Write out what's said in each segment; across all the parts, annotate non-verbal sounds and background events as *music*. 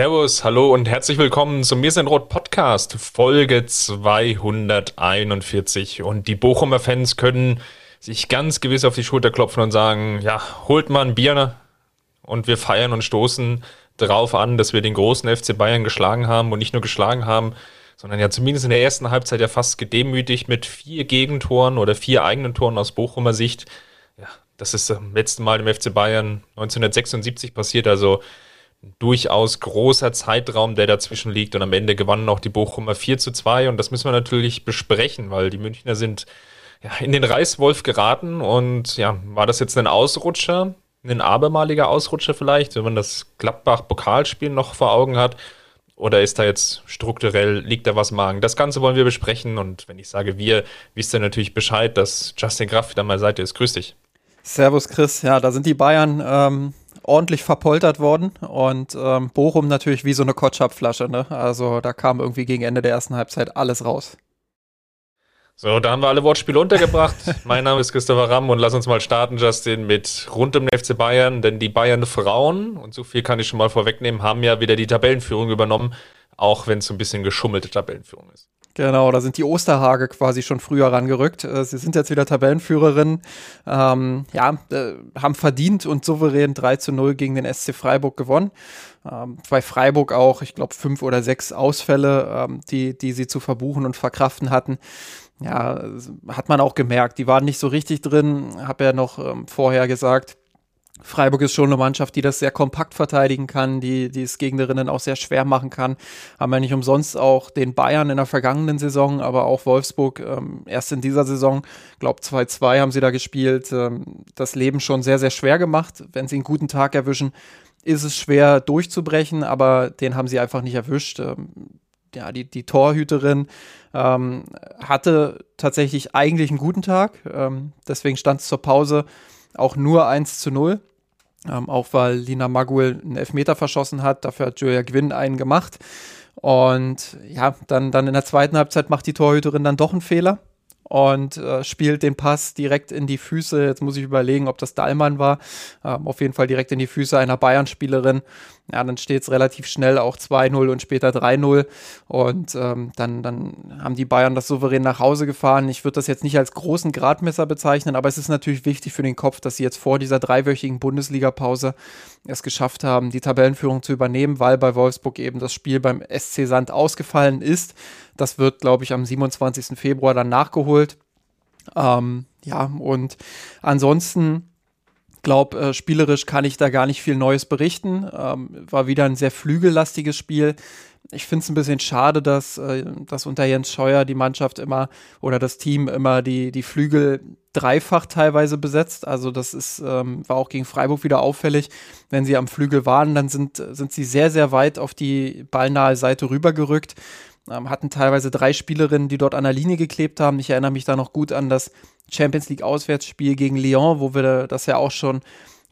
Servus, hallo und herzlich willkommen zum Mir sind Rot Podcast, Folge 241. Und die Bochumer Fans können sich ganz gewiss auf die Schulter klopfen und sagen, ja, holt mal ein Bier und wir feiern und stoßen darauf an, dass wir den großen FC Bayern geschlagen haben und nicht nur geschlagen haben, sondern ja zumindest in der ersten Halbzeit ja fast gedemütigt mit vier Gegentoren oder vier eigenen Toren aus Bochumer Sicht. Ja, das ist das letzte Mal im FC Bayern 1976 passiert, also durchaus großer Zeitraum, der dazwischen liegt. Und am Ende gewannen auch die Bochumer 4 zu 2. Und das müssen wir natürlich besprechen, weil die Münchner sind ja, in den Reißwolf geraten. Und ja, war das jetzt ein Ausrutscher? Ein abermaliger Ausrutscher vielleicht, wenn man das Gladbach-Pokalspiel noch vor Augen hat? Oder ist da jetzt strukturell, liegt da was im Magen? Das Ganze wollen wir besprechen. Und wenn ich sage wir, wisst ihr natürlich Bescheid, dass Justin Graf wieder mal Seite ist. Grüß dich. Servus Chris, ja, da sind die Bayern ähm, ordentlich verpoltert worden und ähm, Bochum natürlich wie so eine Kotschapflasche. Ne? Also da kam irgendwie gegen Ende der ersten Halbzeit alles raus. So, da haben wir alle Wortspiele untergebracht. *laughs* mein Name ist Christopher Ramm und lass uns mal starten, Justin, mit rund um den FC Bayern, denn die Bayern Frauen, und so viel kann ich schon mal vorwegnehmen, haben ja wieder die Tabellenführung übernommen, auch wenn es so ein bisschen geschummelte Tabellenführung ist. Genau, da sind die Osterhage quasi schon früher rangerückt. Äh, sie sind jetzt wieder Tabellenführerin. Ähm, ja, äh, haben verdient und souverän 3 zu 0 gegen den SC Freiburg gewonnen. Ähm, bei Freiburg auch, ich glaube, fünf oder sechs Ausfälle, ähm, die, die sie zu verbuchen und verkraften hatten. Ja, hat man auch gemerkt. Die waren nicht so richtig drin. Habe ja noch ähm, vorher gesagt, Freiburg ist schon eine Mannschaft, die das sehr kompakt verteidigen kann, die, die es Gegnerinnen auch sehr schwer machen kann. Haben wir nicht umsonst auch den Bayern in der vergangenen Saison, aber auch Wolfsburg ähm, erst in dieser Saison, glaube 2-2 haben sie da gespielt, ähm, das Leben schon sehr, sehr schwer gemacht. Wenn sie einen guten Tag erwischen, ist es schwer durchzubrechen, aber den haben sie einfach nicht erwischt. Ähm, ja, die, die Torhüterin ähm, hatte tatsächlich eigentlich einen guten Tag. Ähm, deswegen stand es zur Pause auch nur 1 zu 0. Ähm, auch weil Lina Maguel einen Elfmeter verschossen hat. Dafür hat Julia Gwynn einen gemacht. Und ja, dann, dann in der zweiten Halbzeit macht die Torhüterin dann doch einen Fehler und äh, spielt den Pass direkt in die Füße. Jetzt muss ich überlegen, ob das Dallmann war. Ähm, auf jeden Fall direkt in die Füße einer Bayern-Spielerin ja, dann steht es relativ schnell auch 2-0 und später 3-0. Und ähm, dann, dann haben die Bayern das souverän nach Hause gefahren. Ich würde das jetzt nicht als großen Gradmesser bezeichnen, aber es ist natürlich wichtig für den Kopf, dass sie jetzt vor dieser dreiwöchigen Bundesliga-Pause es geschafft haben, die Tabellenführung zu übernehmen, weil bei Wolfsburg eben das Spiel beim SC Sand ausgefallen ist. Das wird, glaube ich, am 27. Februar dann nachgeholt. Ähm, ja, und ansonsten glaube, äh, spielerisch kann ich da gar nicht viel Neues berichten. Ähm, war wieder ein sehr flügellastiges Spiel. Ich finde es ein bisschen schade, dass, äh, dass unter Jens Scheuer die Mannschaft immer oder das Team immer die, die Flügel dreifach teilweise besetzt. Also das ist, ähm, war auch gegen Freiburg wieder auffällig. Wenn sie am Flügel waren, dann sind, sind sie sehr, sehr weit auf die ballnahe Seite rübergerückt. Ähm, hatten teilweise drei Spielerinnen, die dort an der Linie geklebt haben. Ich erinnere mich da noch gut an das Champions League Auswärtsspiel gegen Lyon, wo wir das ja auch schon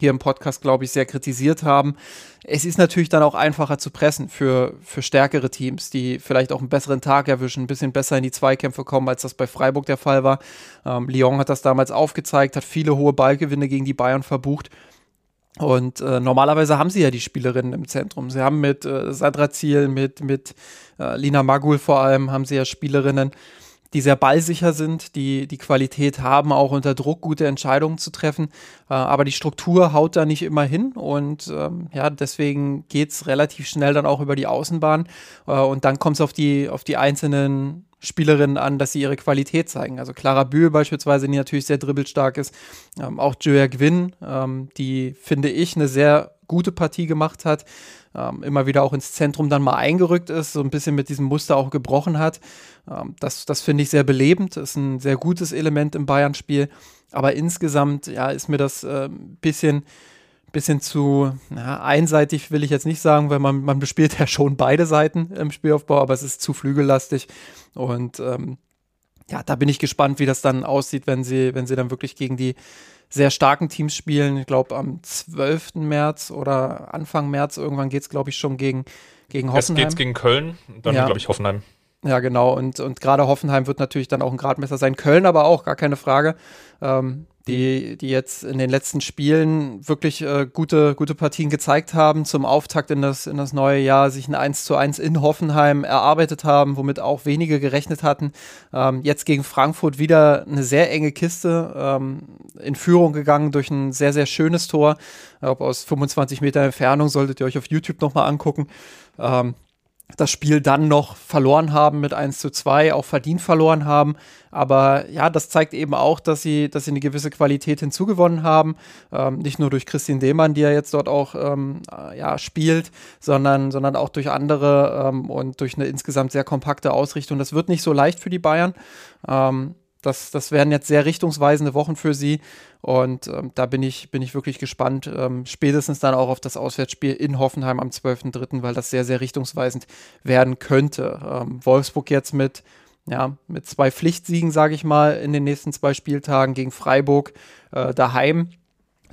hier im Podcast, glaube ich, sehr kritisiert haben. Es ist natürlich dann auch einfacher zu pressen für, für stärkere Teams, die vielleicht auch einen besseren Tag erwischen, ein bisschen besser in die Zweikämpfe kommen, als das bei Freiburg der Fall war. Ähm, Lyon hat das damals aufgezeigt, hat viele hohe Ballgewinne gegen die Bayern verbucht. Und äh, normalerweise haben sie ja die Spielerinnen im Zentrum. Sie haben mit äh, Sadra Ziel, mit, mit äh, Lina Magul vor allem, haben sie ja Spielerinnen, die sehr ballsicher sind, die die Qualität haben, auch unter Druck gute Entscheidungen zu treffen. Äh, aber die Struktur haut da nicht immer hin und ähm, ja, deswegen geht's relativ schnell dann auch über die Außenbahn äh, und dann kommt es auf die, auf die einzelnen Spielerinnen an, dass sie ihre Qualität zeigen. Also Clara Bühl beispielsweise, die natürlich sehr dribbelstark ist. Ähm, auch Julia Gwynn, ähm, die finde ich eine sehr gute Partie gemacht hat ähm, immer wieder auch ins Zentrum dann mal eingerückt ist, so ein bisschen mit diesem Muster auch gebrochen hat. Ähm, das das finde ich sehr belebend, ist ein sehr gutes Element im Bayern-Spiel. Aber insgesamt, ja, ist mir das äh, ein bisschen, bisschen zu na, einseitig, will ich jetzt nicht sagen, weil man, man bespielt ja schon beide Seiten im Spielaufbau, aber es ist zu flügellastig. Und ähm, ja, da bin ich gespannt, wie das dann aussieht, wenn sie, wenn sie dann wirklich gegen die sehr starken Teams spielen. Ich glaube, am 12. März oder Anfang März irgendwann geht es, glaube ich, schon gegen, gegen Hoffenheim. Es geht gegen Köln, dann ja. glaube ich Hoffenheim. Ja, genau. Und, und gerade Hoffenheim wird natürlich dann auch ein Gradmesser sein. Köln aber auch, gar keine Frage. Ähm, die, die jetzt in den letzten Spielen wirklich äh, gute, gute Partien gezeigt haben, zum Auftakt in das, in das neue Jahr, sich ein 1 zu 1 in Hoffenheim erarbeitet haben, womit auch wenige gerechnet hatten. Ähm, jetzt gegen Frankfurt wieder eine sehr enge Kiste, ähm, in Führung gegangen durch ein sehr, sehr schönes Tor. Glaube, aus 25 Meter Entfernung solltet ihr euch auf YouTube nochmal angucken. Ähm, das Spiel dann noch verloren haben mit 1 zu 2, auch verdient verloren haben. Aber ja, das zeigt eben auch, dass sie, dass sie eine gewisse Qualität hinzugewonnen haben. Ähm, nicht nur durch Christine Demann, die ja jetzt dort auch ähm, ja, spielt, sondern, sondern auch durch andere ähm, und durch eine insgesamt sehr kompakte Ausrichtung. Das wird nicht so leicht für die Bayern. Ähm, das, das werden jetzt sehr richtungsweisende Wochen für sie. Und ähm, da bin ich, bin ich wirklich gespannt. Ähm, spätestens dann auch auf das Auswärtsspiel in Hoffenheim am 12.03., weil das sehr, sehr richtungsweisend werden könnte. Ähm, Wolfsburg jetzt mit, ja, mit zwei Pflichtsiegen, sage ich mal, in den nächsten zwei Spieltagen gegen Freiburg äh, daheim.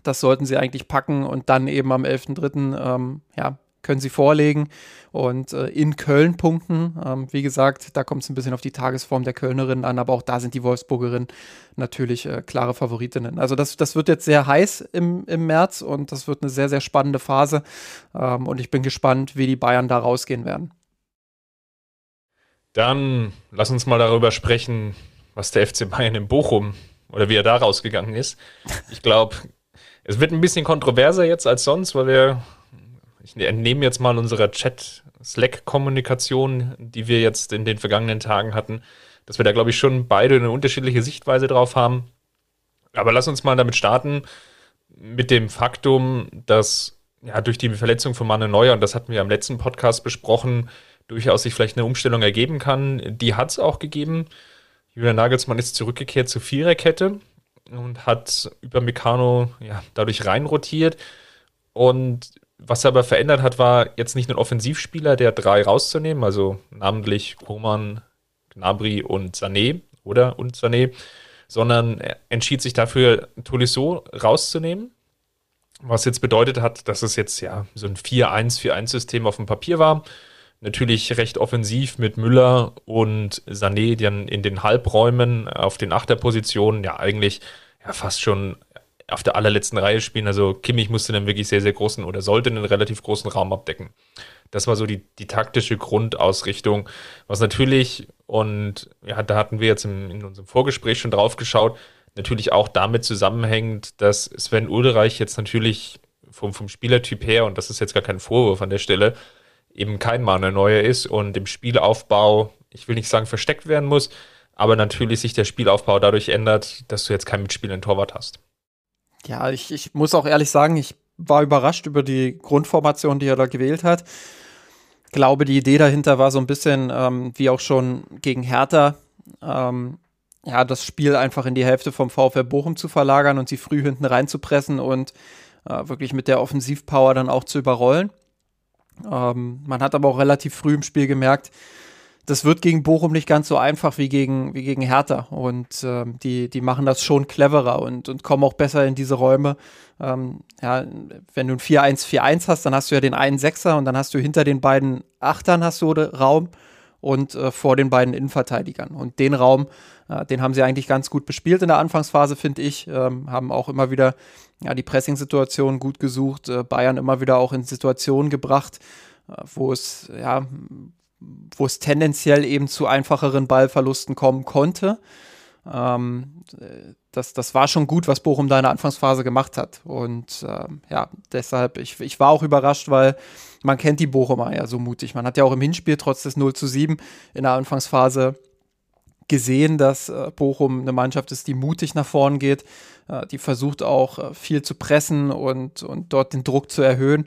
Das sollten sie eigentlich packen und dann eben am 11.03. Ähm, ja, können sie vorlegen und äh, in Köln punkten. Ähm, wie gesagt, da kommt es ein bisschen auf die Tagesform der Kölnerinnen an, aber auch da sind die Wolfsburgerinnen natürlich äh, klare Favoritinnen. Also das, das wird jetzt sehr heiß im, im März und das wird eine sehr, sehr spannende Phase ähm, und ich bin gespannt, wie die Bayern da rausgehen werden. Dann lass uns mal darüber sprechen, was der FC Bayern in Bochum oder wie er da rausgegangen ist. Ich glaube, es wird ein bisschen kontroverser jetzt als sonst, weil wir ich entnehme jetzt mal unserer Chat-Slack-Kommunikation, die wir jetzt in den vergangenen Tagen hatten, dass wir da, glaube ich, schon beide eine unterschiedliche Sichtweise drauf haben. Aber lass uns mal damit starten, mit dem Faktum, dass ja, durch die Verletzung von Manuel Neuer, und das hatten wir am letzten Podcast besprochen, durchaus sich vielleicht eine Umstellung ergeben kann. Die hat es auch gegeben. Julian Nagelsmann ist zurückgekehrt zur Viererkette und hat über Meccano ja, dadurch reinrotiert. Und was er aber verändert hat, war jetzt nicht ein Offensivspieler, der drei rauszunehmen, also namentlich Roman, Gnabry und Sané oder und Sané, sondern er entschied sich dafür, Tolisso rauszunehmen. Was jetzt bedeutet hat, dass es jetzt ja so ein 4-1-4-1-System auf dem Papier war. Natürlich recht offensiv mit Müller und Sané, die dann in den Halbräumen auf den Achterpositionen ja eigentlich ja fast schon auf der allerletzten Reihe spielen. Also Kimmich musste dann wirklich sehr, sehr großen oder sollte einen relativ großen Raum abdecken. Das war so die, die taktische Grundausrichtung, was natürlich, und ja, da hatten wir jetzt im, in unserem Vorgespräch schon drauf geschaut, natürlich auch damit zusammenhängt, dass Sven Ulreich jetzt natürlich vom, vom Spielertyp her, und das ist jetzt gar kein Vorwurf an der Stelle, eben kein Manuel Neuer ist und im Spielaufbau, ich will nicht sagen versteckt werden muss, aber natürlich sich der Spielaufbau dadurch ändert, dass du jetzt keinen mitspielenden Torwart hast. Ja, ich, ich muss auch ehrlich sagen, ich war überrascht über die Grundformation, die er da gewählt hat. Ich glaube, die Idee dahinter war so ein bisschen, ähm, wie auch schon gegen Hertha, ähm, ja, das Spiel einfach in die Hälfte vom VfL Bochum zu verlagern und sie früh hinten reinzupressen und äh, wirklich mit der Offensivpower dann auch zu überrollen. Ähm, man hat aber auch relativ früh im Spiel gemerkt, das wird gegen Bochum nicht ganz so einfach wie gegen, wie gegen Hertha. Und ähm, die, die machen das schon cleverer und, und kommen auch besser in diese Räume. Ähm, ja, wenn du ein 4-1-4-1 hast, dann hast du ja den einen Sechser und dann hast du hinter den beiden Achtern hast du Raum und äh, vor den beiden Innenverteidigern. Und den Raum, äh, den haben sie eigentlich ganz gut bespielt in der Anfangsphase, finde ich. Ähm, haben auch immer wieder ja, die Pressing-Situation gut gesucht, äh, Bayern immer wieder auch in Situationen gebracht, äh, wo es ja wo es tendenziell eben zu einfacheren Ballverlusten kommen konnte. Ähm, das, das war schon gut, was Bochum da in der Anfangsphase gemacht hat. Und ähm, ja, deshalb, ich, ich war auch überrascht, weil man kennt die Bochumer ja so mutig. Man hat ja auch im Hinspiel trotz des 0 zu 7 in der Anfangsphase gesehen, dass äh, Bochum eine Mannschaft ist, die mutig nach vorn geht, äh, die versucht auch äh, viel zu pressen und, und dort den Druck zu erhöhen.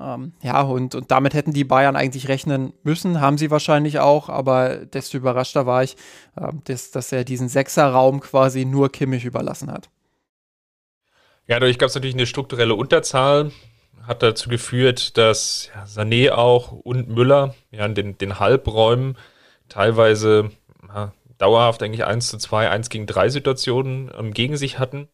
Ähm, ja, und, und damit hätten die Bayern eigentlich rechnen müssen, haben sie wahrscheinlich auch, aber desto überraschter war ich, äh, dass, dass er diesen Sechserraum quasi nur Kimmich überlassen hat. Ja, dadurch gab es natürlich eine strukturelle Unterzahl, hat dazu geführt, dass ja, Sané auch und Müller ja, in den, den Halbräumen teilweise ja, dauerhaft eigentlich 1 zu 2, 1 gegen 3 Situationen ähm, gegen sich hatten.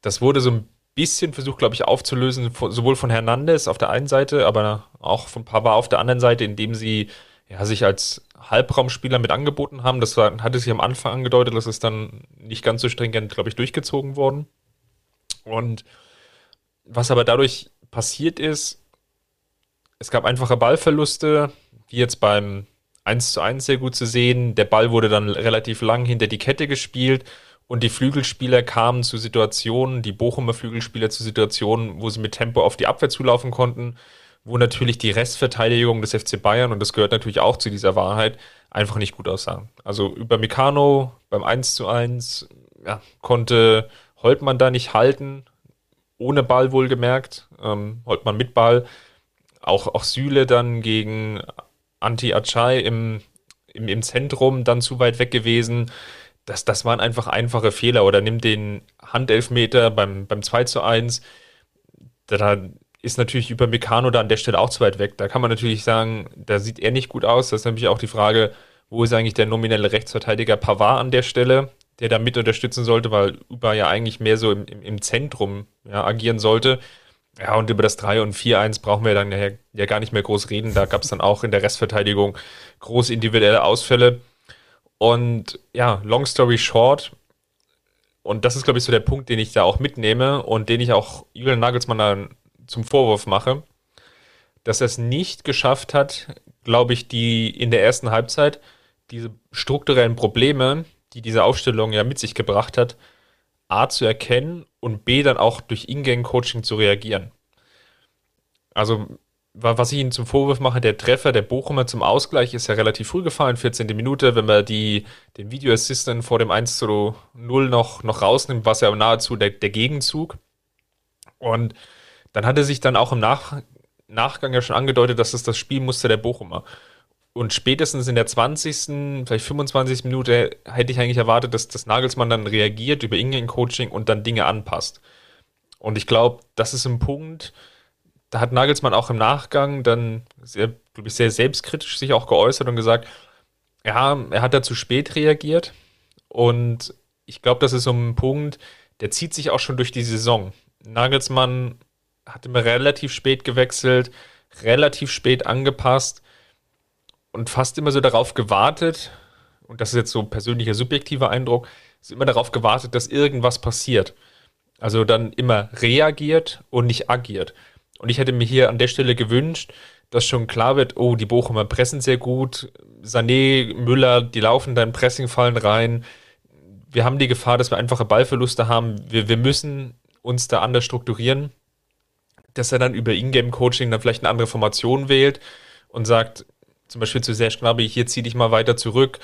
Das wurde so ein bisschen versucht, glaube ich, aufzulösen, sowohl von Hernandez auf der einen Seite, aber auch von Pavard auf der anderen Seite, indem sie ja, sich als Halbraumspieler mit angeboten haben. Das war, hatte sich am Anfang angedeutet, das ist dann nicht ganz so stringent, glaube ich, durchgezogen worden. Und was aber dadurch passiert ist, es gab einfache Ballverluste, wie jetzt beim 1 zu 1 sehr gut zu sehen. Der Ball wurde dann relativ lang hinter die Kette gespielt und die Flügelspieler kamen zu Situationen, die Bochumer Flügelspieler zu Situationen, wo sie mit Tempo auf die Abwehr zulaufen konnten, wo natürlich die Restverteidigung des FC Bayern, und das gehört natürlich auch zu dieser Wahrheit, einfach nicht gut aussah. Also über Meccano beim 1 zu 1 ja, konnte Holtmann da nicht halten, ohne Ball wohlgemerkt, ähm, Holtmann mit Ball. Auch, auch Süle dann gegen Anti Achai im, im, im Zentrum dann zu weit weg gewesen. Das, das waren einfach einfache Fehler. Oder nimm den Handelfmeter beim, beim 2 zu 1. Da ist natürlich über Meccano da an der Stelle auch zu weit weg. Da kann man natürlich sagen, da sieht er nicht gut aus. Das ist nämlich auch die Frage, wo ist eigentlich der nominelle Rechtsverteidiger Pavard an der Stelle, der da mit unterstützen sollte, weil Uber ja eigentlich mehr so im, im, Zentrum ja, agieren sollte. Ja, und über das 3 und 4-1 brauchen wir dann ja, ja gar nicht mehr groß reden. Da gab es dann auch in der Restverteidigung große individuelle Ausfälle. Und ja, long story short, und das ist, glaube ich, so der Punkt, den ich da auch mitnehme und den ich auch Julian Nagelsmann dann zum Vorwurf mache, dass er es nicht geschafft hat, glaube ich, die in der ersten Halbzeit diese strukturellen Probleme, die diese Aufstellung ja mit sich gebracht hat, A zu erkennen und B dann auch durch Ingame-Coaching zu reagieren. Also, was ich Ihnen zum Vorwurf mache, der Treffer der Bochumer zum Ausgleich ist ja relativ früh gefallen, 14. Minute. Wenn man die, den Video Assistant vor dem 1 zu 0 noch, noch rausnimmt, war es ja nahezu der, der Gegenzug. Und dann hat er sich dann auch im Nach Nachgang ja schon angedeutet, dass es das Spielmuster der Bochumer. Und spätestens in der 20., vielleicht 25. Minute hätte ich eigentlich erwartet, dass das Nagelsmann dann reagiert über Ingame-Coaching und dann Dinge anpasst. Und ich glaube, das ist ein Punkt, hat Nagelsmann auch im Nachgang dann sehr, glaube ich, sehr selbstkritisch sich auch geäußert und gesagt, ja, er hat da zu spät reagiert. Und ich glaube, das ist so ein Punkt, der zieht sich auch schon durch die Saison. Nagelsmann hat immer relativ spät gewechselt, relativ spät angepasst und fast immer so darauf gewartet, und das ist jetzt so ein persönlicher subjektiver Eindruck, ist immer darauf gewartet, dass irgendwas passiert. Also dann immer reagiert und nicht agiert. Und ich hätte mir hier an der Stelle gewünscht, dass schon klar wird, oh, die Bochumer pressen sehr gut, Sané, Müller, die laufen da in Pressingfallen rein. Wir haben die Gefahr, dass wir einfache Ballverluste haben. Wir, wir müssen uns da anders strukturieren, dass er dann über Ingame-Coaching dann vielleicht eine andere Formation wählt und sagt, zum Beispiel zu Serge Gnabry, hier zieh dich mal weiter zurück,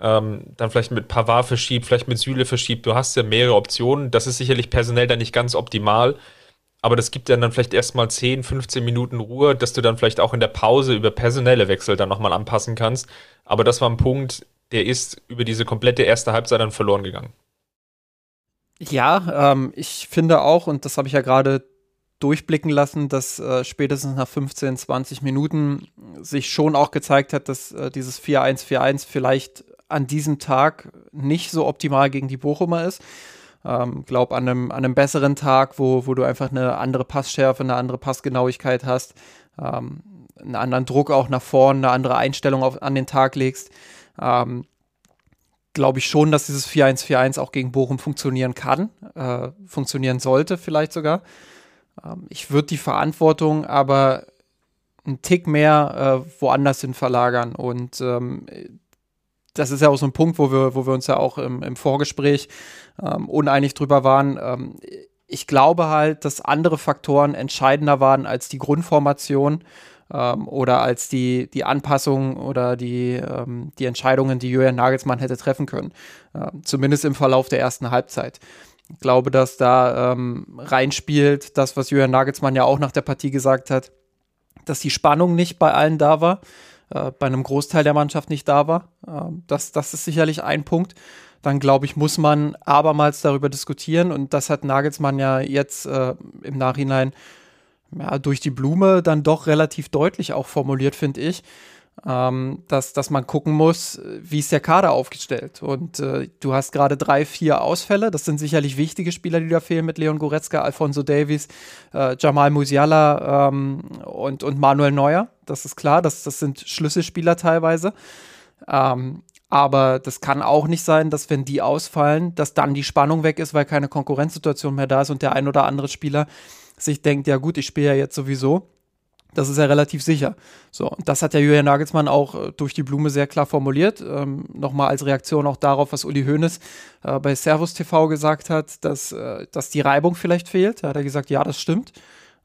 ähm, dann vielleicht mit Pavard verschiebt, vielleicht mit Süle verschiebt. Du hast ja mehrere Optionen. Das ist sicherlich personell dann nicht ganz optimal, aber das gibt dir dann vielleicht erstmal 10, 15 Minuten Ruhe, dass du dann vielleicht auch in der Pause über personelle Wechsel dann nochmal anpassen kannst. Aber das war ein Punkt, der ist über diese komplette erste Halbzeit dann verloren gegangen. Ja, ähm, ich finde auch, und das habe ich ja gerade durchblicken lassen, dass äh, spätestens nach 15, 20 Minuten sich schon auch gezeigt hat, dass äh, dieses 4-1-4-1 vielleicht an diesem Tag nicht so optimal gegen die Bochumer ist. Ähm, glaub an einem, an einem besseren Tag, wo, wo du einfach eine andere Passschärfe, eine andere Passgenauigkeit hast, ähm, einen anderen Druck auch nach vorne, eine andere Einstellung auf, an den Tag legst, ähm, glaube ich schon, dass dieses 4-1-4-1 auch gegen Bochum funktionieren kann, äh, funktionieren sollte vielleicht sogar. Ähm, ich würde die Verantwortung aber einen Tick mehr äh, woanders hin verlagern. Und ähm, das ist ja auch so ein Punkt, wo wir, wo wir uns ja auch im, im Vorgespräch ähm, uneinig drüber waren. Ähm, ich glaube halt, dass andere Faktoren entscheidender waren als die Grundformation ähm, oder als die, die Anpassung oder die, ähm, die Entscheidungen, die Julian Nagelsmann hätte treffen können. Äh, zumindest im Verlauf der ersten Halbzeit. Ich glaube, dass da ähm, reinspielt, das, was Julian Nagelsmann ja auch nach der Partie gesagt hat, dass die Spannung nicht bei allen da war, äh, bei einem Großteil der Mannschaft nicht da war. Äh, das, das ist sicherlich ein Punkt. dann glaube ich, muss man abermals darüber diskutieren. Und das hat Nagelsmann ja jetzt äh, im Nachhinein ja, durch die Blume dann doch relativ deutlich auch formuliert, finde ich ähm, dass, dass man gucken muss, wie ist der Kader aufgestellt. Und äh, du hast gerade drei, vier Ausfälle. Das sind sicherlich wichtige Spieler, die da fehlen mit Leon Goretzka, Alfonso Davies, äh, Jamal Musiala ähm, und, und Manuel Neuer. Das ist klar, das, das sind Schlüsselspieler teilweise. Ähm, aber das kann auch nicht sein, dass wenn die ausfallen, dass dann die Spannung weg ist, weil keine Konkurrenzsituation mehr da ist und der ein oder andere Spieler sich denkt, ja gut, ich spiele ja jetzt sowieso. Das ist ja relativ sicher. So, und das hat ja Julian Nagelsmann auch äh, durch die Blume sehr klar formuliert. Ähm, Nochmal als Reaktion auch darauf, was Uli Hoeneß äh, bei Servus TV gesagt hat, dass, äh, dass die Reibung vielleicht fehlt. Da hat er gesagt, ja, das stimmt.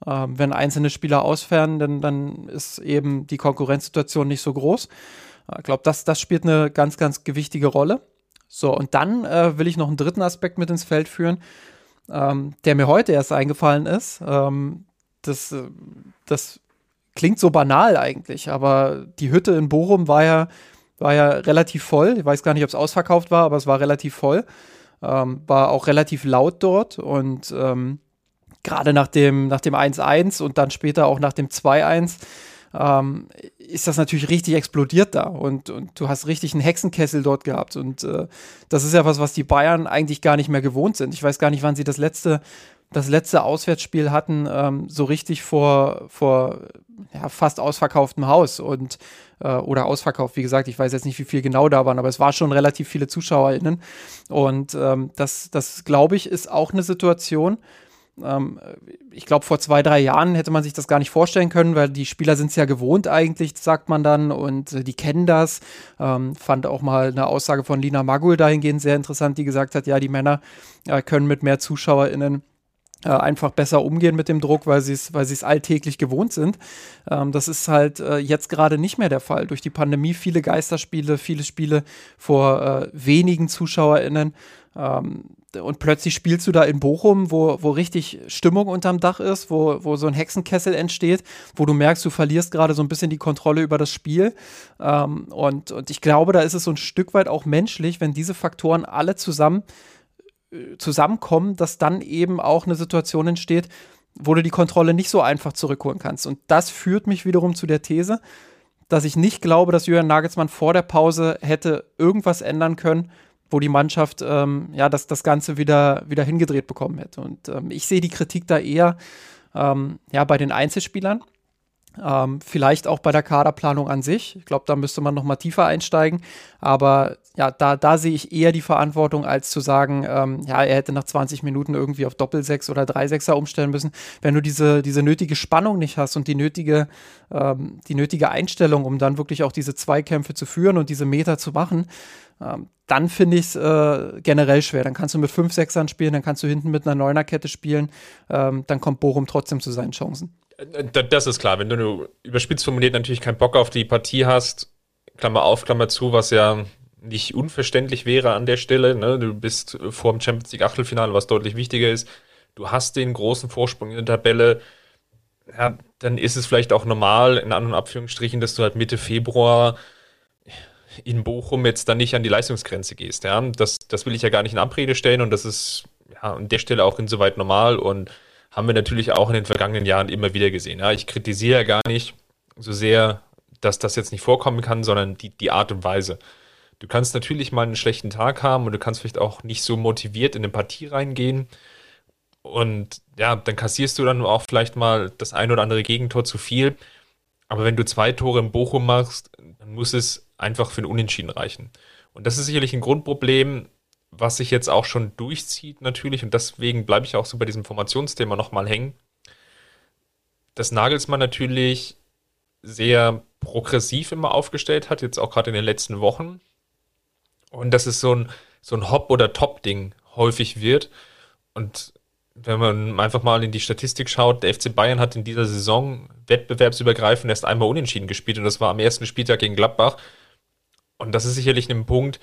Ähm, wenn einzelne Spieler ausfern, dann, dann ist eben die Konkurrenzsituation nicht so groß. Ich glaube, das, das spielt eine ganz, ganz gewichtige Rolle. So, und dann äh, will ich noch einen dritten Aspekt mit ins Feld führen, ähm, der mir heute erst eingefallen ist. Ähm, das, äh, das klingt so banal eigentlich, aber die Hütte in Bochum war ja, war ja relativ voll. Ich weiß gar nicht, ob es ausverkauft war, aber es war relativ voll. Ähm, war auch relativ laut dort und ähm, gerade nach dem, nach dem 1-1 und dann später auch nach dem 2-1 ähm, ist das natürlich richtig explodiert da und, und du hast richtig einen Hexenkessel dort gehabt und äh, das ist ja was, was die Bayern eigentlich gar nicht mehr gewohnt sind. Ich weiß gar nicht, wann sie das letzte das letzte Auswärtsspiel hatten, ähm, so richtig vor, vor ja, fast ausverkauftem Haus und äh, oder ausverkauft, wie gesagt, ich weiß jetzt nicht, wie viel genau da waren, aber es war schon relativ viele ZuschauerInnen. Und ähm, das, das glaube ich, ist auch eine Situation. Ähm, ich glaube, vor zwei, drei Jahren hätte man sich das gar nicht vorstellen können, weil die Spieler sind es ja gewohnt eigentlich, sagt man dann, und äh, die kennen das. Ähm, fand auch mal eine Aussage von Lina Magul dahingehend sehr interessant, die gesagt hat, ja, die Männer äh, können mit mehr ZuschauerInnen äh, einfach besser umgehen mit dem Druck, weil sie es weil es alltäglich gewohnt sind. Ähm, das ist halt äh, jetzt gerade nicht mehr der Fall. Durch die Pandemie viele Geisterspiele, viele Spiele vor äh, wenigen ZuschauerInnen. Ähm, und plötzlich spielst du da in Bochum, wo, wo richtig Stimmung unterm Dach ist, wo, wo so ein Hexenkessel entsteht, wo du merkst, du verlierst gerade so ein bisschen die Kontrolle über das Spiel. Ähm, und, und ich glaube, da ist es so ein Stück weit auch menschlich, wenn diese Faktoren alle zusammen zusammenkommen, dass dann eben auch eine Situation entsteht, wo du die Kontrolle nicht so einfach zurückholen kannst. Und das führt mich wiederum zu der These, dass ich nicht glaube, dass Jürgen Nagelsmann vor der Pause hätte irgendwas ändern können, wo die Mannschaft ähm, ja das, das Ganze wieder, wieder hingedreht bekommen hätte. Und ähm, ich sehe die Kritik da eher ähm, ja, bei den Einzelspielern. Ähm, vielleicht auch bei der Kaderplanung an sich. Ich glaube, da müsste man noch mal tiefer einsteigen. Aber ja, da, da sehe ich eher die Verantwortung, als zu sagen, ähm, ja, er hätte nach 20 Minuten irgendwie auf Doppelsechs oder Dreisechser umstellen müssen. Wenn du diese, diese nötige Spannung nicht hast und die nötige, ähm, die nötige Einstellung, um dann wirklich auch diese Zweikämpfe zu führen und diese Meter zu machen, ähm, dann finde ich es äh, generell schwer. Dann kannst du mit fünf Sechsern spielen, dann kannst du hinten mit einer Neunerkette spielen, ähm, dann kommt Bochum trotzdem zu seinen Chancen. Das ist klar, wenn du überspitzt formuliert natürlich keinen Bock auf die Partie hast, Klammer auf, Klammer zu, was ja nicht unverständlich wäre an der Stelle. Ne? Du bist vor dem Champions League Achtelfinale, was deutlich wichtiger ist. Du hast den großen Vorsprung in der Tabelle. Ja, dann ist es vielleicht auch normal, in anderen Abführungsstrichen, dass du halt Mitte Februar in Bochum jetzt dann nicht an die Leistungsgrenze gehst. Ja? Das, das will ich ja gar nicht in Abrede stellen und das ist ja, an der Stelle auch insoweit normal und haben wir natürlich auch in den vergangenen Jahren immer wieder gesehen. Ja, ich kritisiere ja gar nicht so sehr, dass das jetzt nicht vorkommen kann, sondern die, die Art und Weise. Du kannst natürlich mal einen schlechten Tag haben und du kannst vielleicht auch nicht so motiviert in eine Partie reingehen. Und ja, dann kassierst du dann auch vielleicht mal das ein oder andere Gegentor zu viel. Aber wenn du zwei Tore im Bochum machst, dann muss es einfach für ein Unentschieden reichen. Und das ist sicherlich ein Grundproblem, was sich jetzt auch schon durchzieht natürlich, und deswegen bleibe ich auch so bei diesem Formationsthema nochmal hängen, dass Nagelsmann natürlich sehr progressiv immer aufgestellt hat, jetzt auch gerade in den letzten Wochen. Und dass es so ein, so ein Hop- oder Top-Ding häufig wird. Und wenn man einfach mal in die Statistik schaut, der FC Bayern hat in dieser Saison wettbewerbsübergreifend erst einmal unentschieden gespielt und das war am ersten Spieltag gegen Gladbach. Und das ist sicherlich ein Punkt,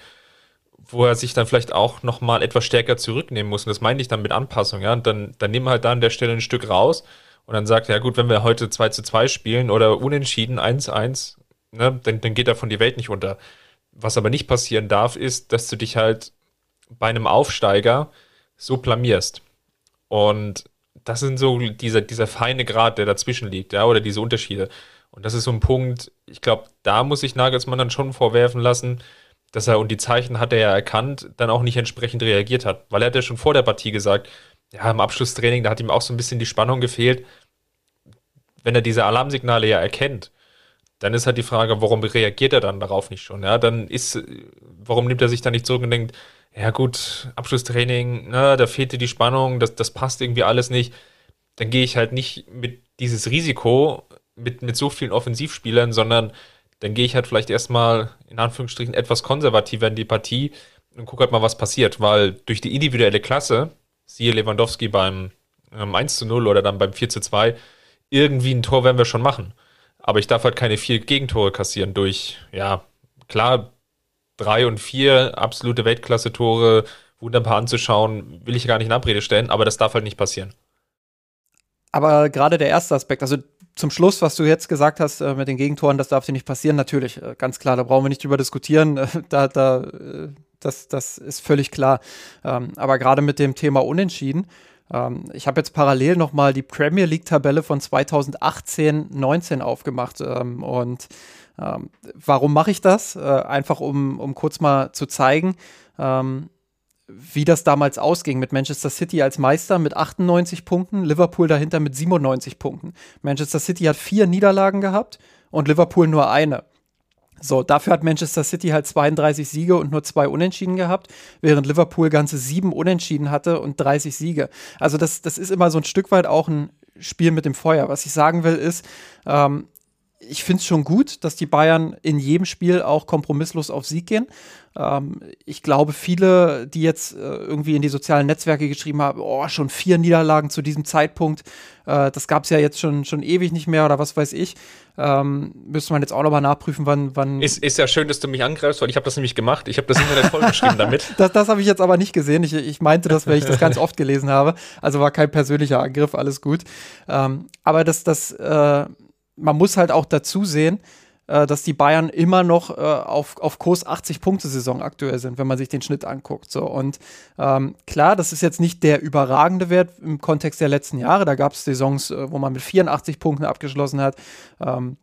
wo er sich dann vielleicht auch nochmal etwas stärker zurücknehmen muss. Und das meine ich dann mit Anpassung, ja. Und dann, dann nehmen wir halt da an der Stelle ein Stück raus und dann sagt, ja gut, wenn wir heute 2 zu 2 spielen oder unentschieden 1-1, ne, dann, dann geht davon die Welt nicht unter. Was aber nicht passieren darf, ist, dass du dich halt bei einem Aufsteiger so blamierst. Und das sind so dieser, dieser feine Grad, der dazwischen liegt, ja, oder diese Unterschiede. Und das ist so ein Punkt, ich glaube, da muss sich Nagelsmann dann schon vorwerfen lassen, dass er, und die Zeichen hat er ja erkannt, dann auch nicht entsprechend reagiert hat. Weil er hat ja schon vor der Partie gesagt, ja, im Abschlusstraining, da hat ihm auch so ein bisschen die Spannung gefehlt. Wenn er diese Alarmsignale ja erkennt, dann ist halt die Frage, warum reagiert er dann darauf nicht schon? Ja, dann ist, warum nimmt er sich dann nicht zurück und denkt, ja gut, Abschlusstraining, ne, da fehlte die Spannung, das, das passt irgendwie alles nicht. Dann gehe ich halt nicht mit dieses Risiko mit, mit so vielen Offensivspielern, sondern dann gehe ich halt vielleicht erstmal in Anführungsstrichen etwas konservativer in die Partie und gucke halt mal, was passiert, weil durch die individuelle Klasse, siehe Lewandowski beim ähm, 1 zu 0 oder dann beim 4 zu 2, irgendwie ein Tor werden wir schon machen. Aber ich darf halt keine vier Gegentore kassieren durch, ja, klar, drei und vier absolute Weltklasse-Tore, wunderbar anzuschauen, will ich gar nicht in Abrede stellen, aber das darf halt nicht passieren. Aber gerade der erste Aspekt, also zum Schluss, was du jetzt gesagt hast äh, mit den Gegentoren, das darf dir nicht passieren, natürlich, äh, ganz klar, da brauchen wir nicht drüber diskutieren, *laughs* äh, da, da, äh, das, das ist völlig klar. Ähm, aber gerade mit dem Thema Unentschieden, ähm, ich habe jetzt parallel nochmal die Premier League-Tabelle von 2018-19 aufgemacht ähm, und ähm, warum mache ich das? Äh, einfach um, um kurz mal zu zeigen, ähm, wie das damals ausging mit Manchester City als Meister mit 98 Punkten, Liverpool dahinter mit 97 Punkten. Manchester City hat vier Niederlagen gehabt und Liverpool nur eine. So, dafür hat Manchester City halt 32 Siege und nur zwei Unentschieden gehabt, während Liverpool ganze sieben Unentschieden hatte und 30 Siege. Also das, das ist immer so ein Stück weit auch ein Spiel mit dem Feuer. Was ich sagen will, ist, ähm, ich finde es schon gut, dass die Bayern in jedem Spiel auch kompromisslos auf Sieg gehen. Ähm, ich glaube, viele, die jetzt äh, irgendwie in die sozialen Netzwerke geschrieben haben, oh, schon vier Niederlagen zu diesem Zeitpunkt, äh, das gab es ja jetzt schon, schon ewig nicht mehr oder was weiß ich. Ähm, müsste man jetzt auch nochmal nachprüfen, wann. wann ist, ist ja schön, dass du mich angreifst, weil ich habe das nämlich gemacht. Ich habe das Internet vollgeschrieben damit. *laughs* das das habe ich jetzt aber nicht gesehen. Ich, ich meinte das, weil ich das ganz oft gelesen habe. Also war kein persönlicher Angriff, alles gut. Ähm, aber das, das, äh, man muss halt auch dazu sehen, äh, dass die Bayern immer noch äh, auf, auf Kurs 80-Punkte-Saison aktuell sind, wenn man sich den Schnitt anguckt. So. Und ähm, klar, das ist jetzt nicht der überragende Wert im Kontext der letzten Jahre. Da gab es Saisons, äh, wo man mit 84 Punkten abgeschlossen hat. Ähm,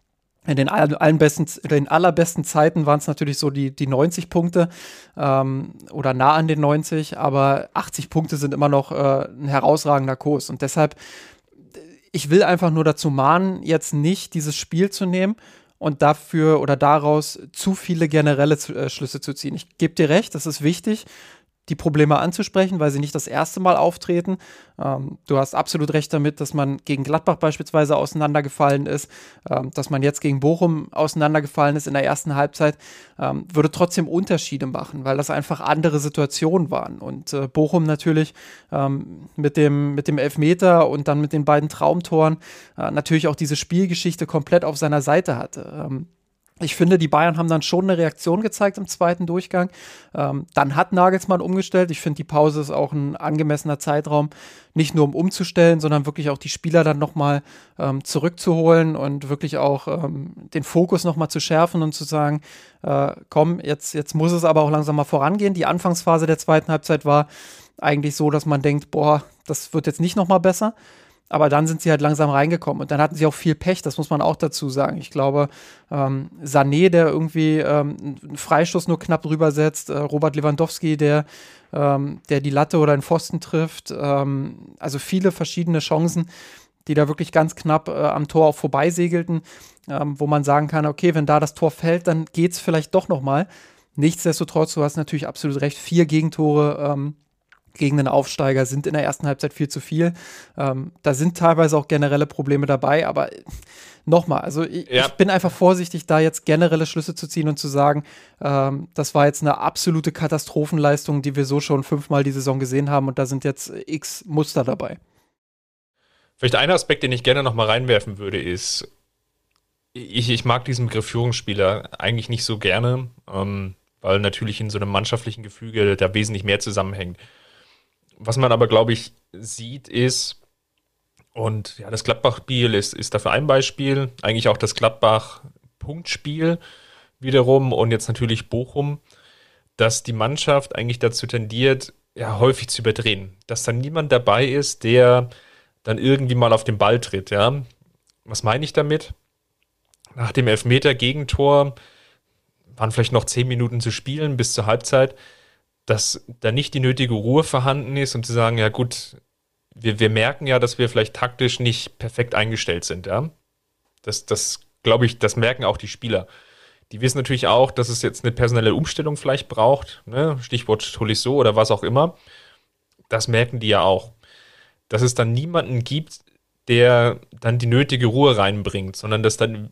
in den, allen besten, den allerbesten Zeiten waren es natürlich so die, die 90 Punkte ähm, oder nah an den 90, aber 80 Punkte sind immer noch äh, ein herausragender Kurs. Und deshalb ich will einfach nur dazu mahnen, jetzt nicht dieses Spiel zu nehmen und dafür oder daraus zu viele generelle äh, Schlüsse zu ziehen. Ich gebe dir recht, das ist wichtig die Probleme anzusprechen, weil sie nicht das erste Mal auftreten. Ähm, du hast absolut recht damit, dass man gegen Gladbach beispielsweise auseinandergefallen ist, ähm, dass man jetzt gegen Bochum auseinandergefallen ist in der ersten Halbzeit, ähm, würde trotzdem Unterschiede machen, weil das einfach andere Situationen waren. Und äh, Bochum natürlich ähm, mit, dem, mit dem Elfmeter und dann mit den beiden Traumtoren äh, natürlich auch diese Spielgeschichte komplett auf seiner Seite hatte. Ich finde, die Bayern haben dann schon eine Reaktion gezeigt im zweiten Durchgang. Ähm, dann hat Nagelsmann umgestellt. Ich finde, die Pause ist auch ein angemessener Zeitraum, nicht nur um umzustellen, sondern wirklich auch die Spieler dann nochmal ähm, zurückzuholen und wirklich auch ähm, den Fokus nochmal zu schärfen und zu sagen, äh, komm, jetzt, jetzt muss es aber auch langsam mal vorangehen. Die Anfangsphase der zweiten Halbzeit war eigentlich so, dass man denkt, boah, das wird jetzt nicht nochmal besser. Aber dann sind sie halt langsam reingekommen und dann hatten sie auch viel Pech, das muss man auch dazu sagen. Ich glaube, ähm, Sané, der irgendwie ähm, einen Freistoß nur knapp drüber setzt, äh, Robert Lewandowski, der, ähm, der die Latte oder den Pfosten trifft, ähm, also viele verschiedene Chancen, die da wirklich ganz knapp äh, am Tor auch vorbeisegelten, ähm, wo man sagen kann, okay, wenn da das Tor fällt, dann geht es vielleicht doch nochmal. Nichtsdestotrotz, du hast natürlich absolut recht, vier Gegentore ähm, gegen den Aufsteiger sind in der ersten Halbzeit viel zu viel. Ähm, da sind teilweise auch generelle Probleme dabei, aber nochmal, also ich, ja. ich, bin einfach vorsichtig, da jetzt generelle Schlüsse zu ziehen und zu sagen, ähm, das war jetzt eine absolute Katastrophenleistung, die wir so schon fünfmal die Saison gesehen haben und da sind jetzt x Muster dabei. Vielleicht ein Aspekt, den ich gerne noch mal reinwerfen würde, ist, ich, ich mag diesen Begriff Führungsspieler eigentlich nicht so gerne, ähm, weil natürlich in so einem mannschaftlichen Gefüge da wesentlich mehr zusammenhängt. Was man aber, glaube ich, sieht, ist, und ja, das Gladbach-Spiel ist, ist dafür ein Beispiel, eigentlich auch das Gladbach-Punktspiel wiederum und jetzt natürlich Bochum, dass die Mannschaft eigentlich dazu tendiert, ja, häufig zu überdrehen. Dass dann niemand dabei ist, der dann irgendwie mal auf den Ball tritt, ja. Was meine ich damit? Nach dem Elfmeter-Gegentor waren vielleicht noch zehn Minuten zu spielen bis zur Halbzeit, dass da nicht die nötige Ruhe vorhanden ist und zu sagen, ja gut, wir, wir merken ja, dass wir vielleicht taktisch nicht perfekt eingestellt sind, ja. Das, das glaube ich, das merken auch die Spieler. Die wissen natürlich auch, dass es jetzt eine personelle Umstellung vielleicht braucht, ne? Stichwort Tolisso oder was auch immer. Das merken die ja auch. Dass es dann niemanden gibt, der dann die nötige Ruhe reinbringt, sondern dass dann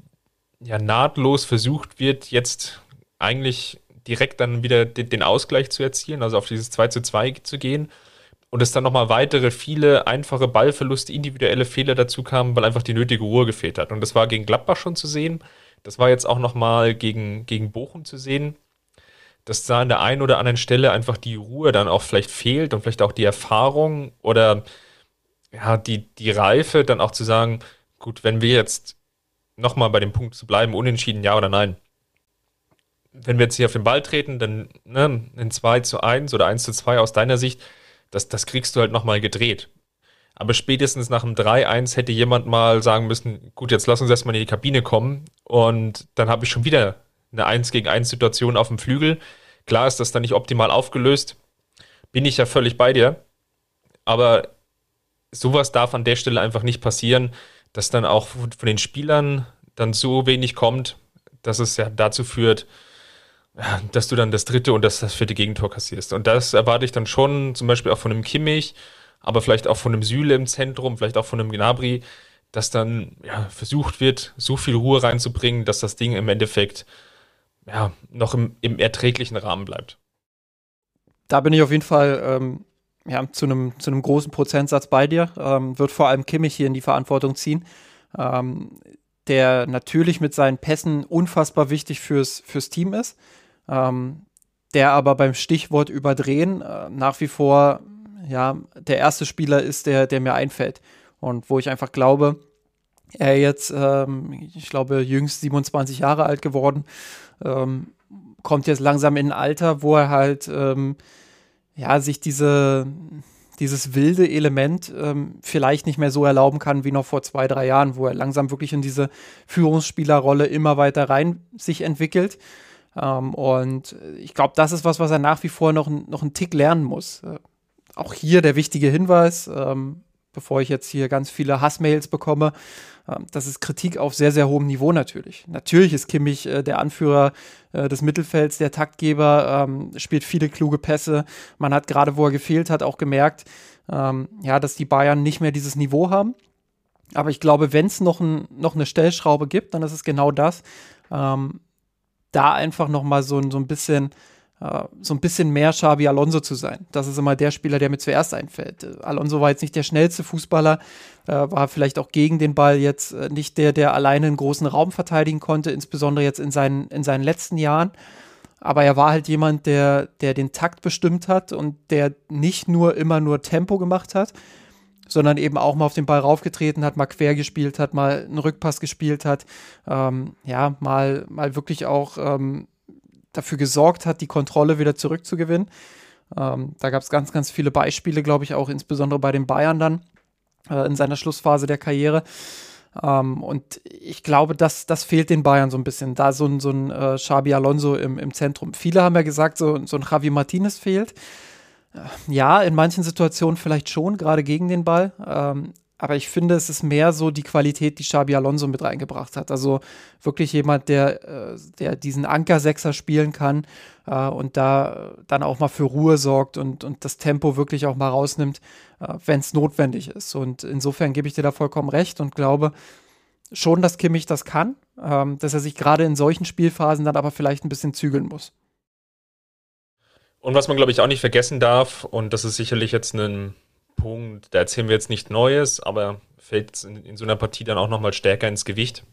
ja nahtlos versucht wird, jetzt eigentlich direkt dann wieder den Ausgleich zu erzielen, also auf dieses 2 zu 2 zu gehen und es dann nochmal weitere viele einfache Ballverluste, individuelle Fehler dazu kamen, weil einfach die nötige Ruhe gefehlt hat. Und das war gegen Gladbach schon zu sehen. Das war jetzt auch nochmal gegen, gegen Bochum zu sehen, dass da an der einen oder anderen Stelle einfach die Ruhe dann auch vielleicht fehlt und vielleicht auch die Erfahrung oder ja, die, die Reife, dann auch zu sagen, gut, wenn wir jetzt nochmal bei dem Punkt zu bleiben, unentschieden, ja oder nein. Wenn wir jetzt hier auf den Ball treten, dann ne, in 2 zu 1 oder 1 zu 2 aus deiner Sicht, das, das kriegst du halt nochmal gedreht. Aber spätestens nach dem 3-1 hätte jemand mal sagen müssen, gut, jetzt lass uns erstmal in die Kabine kommen und dann habe ich schon wieder eine 1 gegen 1 Situation auf dem Flügel. Klar ist das dann nicht optimal aufgelöst, bin ich ja völlig bei dir. Aber sowas darf an der Stelle einfach nicht passieren, dass dann auch von den Spielern dann so wenig kommt, dass es ja dazu führt, dass du dann das dritte und das, das vierte Gegentor kassierst. Und das erwarte ich dann schon, zum Beispiel auch von einem Kimmich, aber vielleicht auch von einem Süle im Zentrum, vielleicht auch von einem Gnabry, dass dann ja, versucht wird, so viel Ruhe reinzubringen, dass das Ding im Endeffekt ja, noch im, im erträglichen Rahmen bleibt. Da bin ich auf jeden Fall ähm, ja, zu einem zu einem großen Prozentsatz bei dir. Ähm, wird vor allem Kimmich hier in die Verantwortung ziehen, ähm, der natürlich mit seinen Pässen unfassbar wichtig fürs, fürs Team ist, ähm, der aber beim Stichwort überdrehen äh, nach wie vor ja, der erste Spieler ist, der, der mir einfällt. Und wo ich einfach glaube, er jetzt, ähm, ich glaube, jüngst 27 Jahre alt geworden, ähm, kommt jetzt langsam in ein Alter, wo er halt ähm, ja, sich diese, dieses wilde Element ähm, vielleicht nicht mehr so erlauben kann wie noch vor zwei, drei Jahren, wo er langsam wirklich in diese Führungsspielerrolle immer weiter rein sich entwickelt. Ähm, und ich glaube, das ist was, was er nach wie vor noch, noch einen Tick lernen muss. Äh, auch hier der wichtige Hinweis, ähm, bevor ich jetzt hier ganz viele Hassmails bekomme, ähm, das ist Kritik auf sehr, sehr hohem Niveau natürlich. Natürlich ist Kimmich äh, der Anführer äh, des Mittelfelds, der Taktgeber, ähm, spielt viele kluge Pässe. Man hat gerade, wo er gefehlt hat, auch gemerkt, ähm, ja, dass die Bayern nicht mehr dieses Niveau haben. Aber ich glaube, wenn es noch, ein, noch eine Stellschraube gibt, dann ist es genau das. Ähm, da einfach noch mal so, so ein bisschen äh, so ein bisschen mehr Xabi Alonso zu sein. Das ist immer der Spieler, der mir zuerst einfällt. Äh, Alonso war jetzt nicht der schnellste Fußballer, äh, war vielleicht auch gegen den Ball jetzt nicht der, der alleine einen großen Raum verteidigen konnte, insbesondere jetzt in seinen, in seinen letzten Jahren. Aber er war halt jemand, der, der den Takt bestimmt hat und der nicht nur immer nur Tempo gemacht hat, sondern eben auch mal auf den Ball raufgetreten hat, mal quer gespielt hat, mal einen Rückpass gespielt hat, ähm, ja, mal, mal wirklich auch ähm, dafür gesorgt hat, die Kontrolle wieder zurückzugewinnen. Ähm, da gab es ganz, ganz viele Beispiele, glaube ich, auch insbesondere bei den Bayern dann äh, in seiner Schlussphase der Karriere. Ähm, und ich glaube, das, das fehlt den Bayern so ein bisschen, da so ein, so ein äh, Xabi Alonso im, im Zentrum. Viele haben ja gesagt, so, so ein Javi Martinez fehlt. Ja, in manchen Situationen vielleicht schon, gerade gegen den Ball. Ähm, aber ich finde, es ist mehr so die Qualität, die Xabi Alonso mit reingebracht hat. Also wirklich jemand, der, äh, der diesen Anker-Sechser spielen kann äh, und da dann auch mal für Ruhe sorgt und, und das Tempo wirklich auch mal rausnimmt, äh, wenn es notwendig ist. Und insofern gebe ich dir da vollkommen recht und glaube schon, dass Kimmich das kann, ähm, dass er sich gerade in solchen Spielphasen dann aber vielleicht ein bisschen zügeln muss. Und was man, glaube ich, auch nicht vergessen darf, und das ist sicherlich jetzt ein Punkt, da erzählen wir jetzt nicht Neues, aber fällt in, in so einer Partie dann auch nochmal stärker ins Gewicht,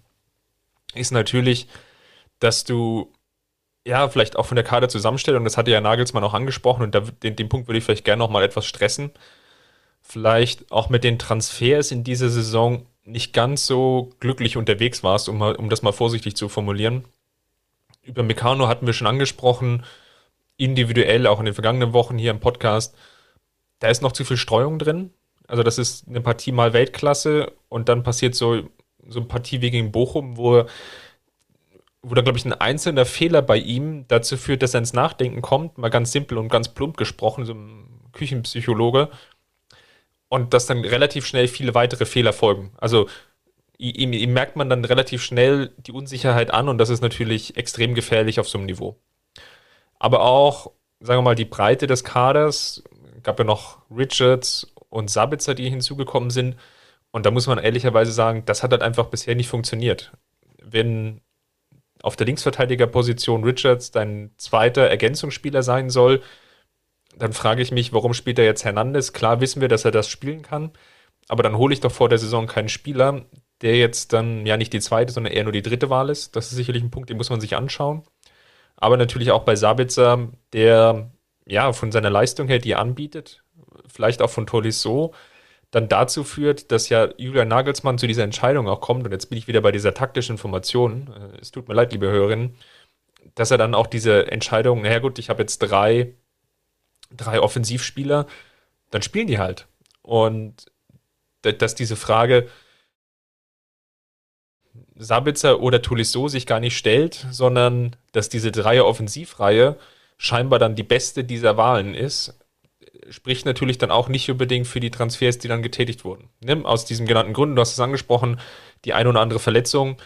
ist natürlich, dass du ja, vielleicht auch von der Kaderzusammenstellung, das hatte ja Nagelsmann auch angesprochen und da, den, den Punkt würde ich vielleicht gerne nochmal etwas stressen. Vielleicht auch mit den Transfers in dieser Saison nicht ganz so glücklich unterwegs warst, um, um das mal vorsichtig zu formulieren. Über Meccano hatten wir schon angesprochen, individuell, auch in den vergangenen Wochen hier im Podcast, da ist noch zu viel Streuung drin. Also das ist eine Partie mal Weltklasse und dann passiert so, so eine Partie wie gegen Bochum, wo, wo da, glaube ich, ein einzelner Fehler bei ihm dazu führt, dass er ins Nachdenken kommt, mal ganz simpel und ganz plump gesprochen, so ein Küchenpsychologe, und dass dann relativ schnell viele weitere Fehler folgen. Also ihm, ihm merkt man dann relativ schnell die Unsicherheit an und das ist natürlich extrem gefährlich auf so einem Niveau. Aber auch, sagen wir mal, die Breite des Kaders, gab ja noch Richards und Sabitzer, die hinzugekommen sind. Und da muss man ehrlicherweise sagen, das hat halt einfach bisher nicht funktioniert. Wenn auf der Linksverteidigerposition Richards dein zweiter Ergänzungsspieler sein soll, dann frage ich mich, warum spielt er jetzt Hernandez? Klar wissen wir, dass er das spielen kann, aber dann hole ich doch vor der Saison keinen Spieler, der jetzt dann ja nicht die zweite, sondern eher nur die dritte Wahl ist. Das ist sicherlich ein Punkt, den muss man sich anschauen. Aber natürlich auch bei Sabitzer, der ja von seiner Leistung her, die anbietet, vielleicht auch von Tolisso, dann dazu führt, dass ja Julian Nagelsmann zu dieser Entscheidung auch kommt, und jetzt bin ich wieder bei dieser taktischen Information, äh, es tut mir leid, liebe Hörerinnen, dass er dann auch diese Entscheidung, naja gut, ich habe jetzt drei, drei Offensivspieler, dann spielen die halt. Und dass diese Frage Sabitzer oder Tolisso sich gar nicht stellt, sondern dass diese Dreier-Offensivreihe scheinbar dann die beste dieser Wahlen ist, spricht natürlich dann auch nicht unbedingt für die Transfers, die dann getätigt wurden. Ne? Aus diesen genannten Gründen, du hast es angesprochen, die eine oder andere Verletzung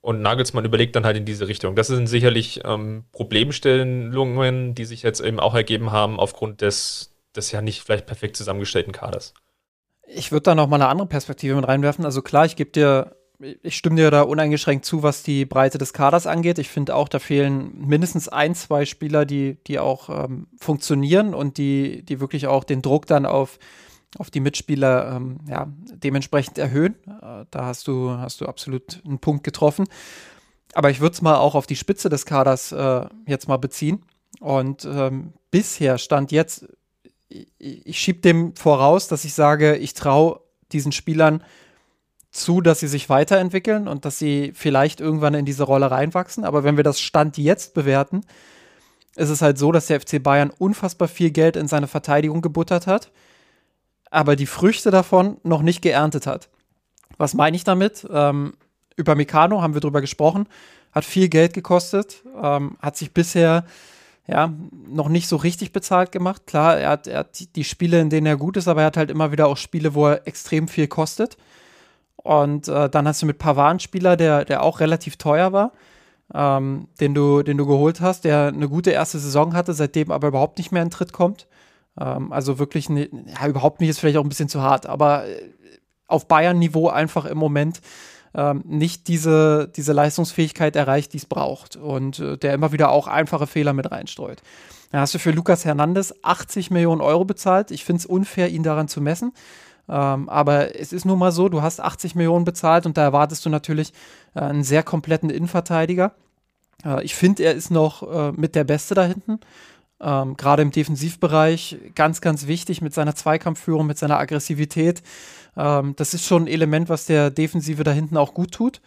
und Nagelsmann überlegt dann halt in diese Richtung. Das sind sicherlich ähm, Problemstellungen, die sich jetzt eben auch ergeben haben aufgrund des, des ja nicht vielleicht perfekt zusammengestellten Kaders. Ich würde da noch mal eine andere Perspektive mit reinwerfen. Also klar, ich gebe dir ich stimme dir da uneingeschränkt zu, was die Breite des Kaders angeht. Ich finde auch, da fehlen mindestens ein, zwei Spieler, die, die auch ähm, funktionieren und die, die wirklich auch den Druck dann auf, auf die Mitspieler ähm, ja, dementsprechend erhöhen. Äh, da hast du, hast du absolut einen Punkt getroffen. Aber ich würde es mal auch auf die Spitze des Kaders äh, jetzt mal beziehen. Und ähm, bisher stand jetzt, ich, ich schiebe dem voraus, dass ich sage, ich traue diesen Spielern zu, dass sie sich weiterentwickeln und dass sie vielleicht irgendwann in diese Rolle reinwachsen. Aber wenn wir das Stand jetzt bewerten, ist es halt so, dass der FC Bayern unfassbar viel Geld in seine Verteidigung gebuttert hat, aber die Früchte davon noch nicht geerntet hat. Was meine ich damit? Ähm, über Meccano haben wir drüber gesprochen, hat viel Geld gekostet, ähm, hat sich bisher ja, noch nicht so richtig bezahlt gemacht. Klar, er hat, er hat die Spiele, in denen er gut ist, aber er hat halt immer wieder auch Spiele, wo er extrem viel kostet. Und äh, dann hast du mit einen Spieler, der, der auch relativ teuer war, ähm, den, du, den du geholt hast, der eine gute erste Saison hatte, seitdem aber überhaupt nicht mehr in Tritt kommt. Ähm, also wirklich, ne, ja, überhaupt nicht ist vielleicht auch ein bisschen zu hart, aber äh, auf Bayern-Niveau einfach im Moment ähm, nicht diese, diese Leistungsfähigkeit erreicht, die es braucht. Und äh, der immer wieder auch einfache Fehler mit reinstreut. Dann hast du für Lukas Hernandez 80 Millionen Euro bezahlt. Ich finde es unfair, ihn daran zu messen. Ähm, aber es ist nun mal so, du hast 80 Millionen bezahlt und da erwartest du natürlich äh, einen sehr kompletten Innenverteidiger. Äh, ich finde, er ist noch äh, mit der Beste da hinten. Ähm, Gerade im Defensivbereich ganz, ganz wichtig mit seiner Zweikampfführung, mit seiner Aggressivität. Ähm, das ist schon ein Element, was der Defensive da hinten auch gut tut.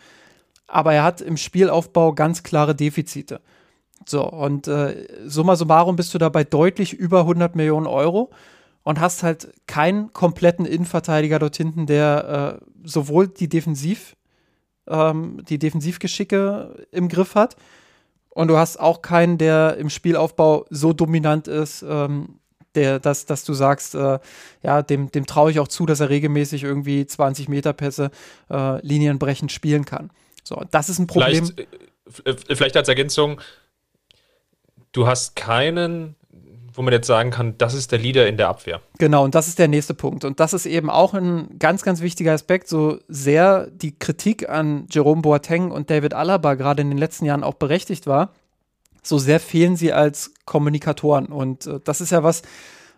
Aber er hat im Spielaufbau ganz klare Defizite. So, und äh, summa summarum bist du dabei deutlich über 100 Millionen Euro und hast halt keinen kompletten Innenverteidiger dort hinten, der äh, sowohl die Defensiv, ähm, die Defensivgeschicke im Griff hat und du hast auch keinen, der im Spielaufbau so dominant ist, ähm, der, dass, dass du sagst, äh, ja, dem, dem traue ich auch zu, dass er regelmäßig irgendwie 20 Meter Pässe äh, linienbrechend spielen kann. So, das ist ein Problem. Vielleicht, äh, vielleicht als Ergänzung, du hast keinen wo man jetzt sagen kann, das ist der Leader in der Abwehr. Genau, und das ist der nächste Punkt. Und das ist eben auch ein ganz, ganz wichtiger Aspekt, so sehr die Kritik an Jerome Boateng und David Alaba gerade in den letzten Jahren auch berechtigt war, so sehr fehlen sie als Kommunikatoren. Und äh, das ist ja was,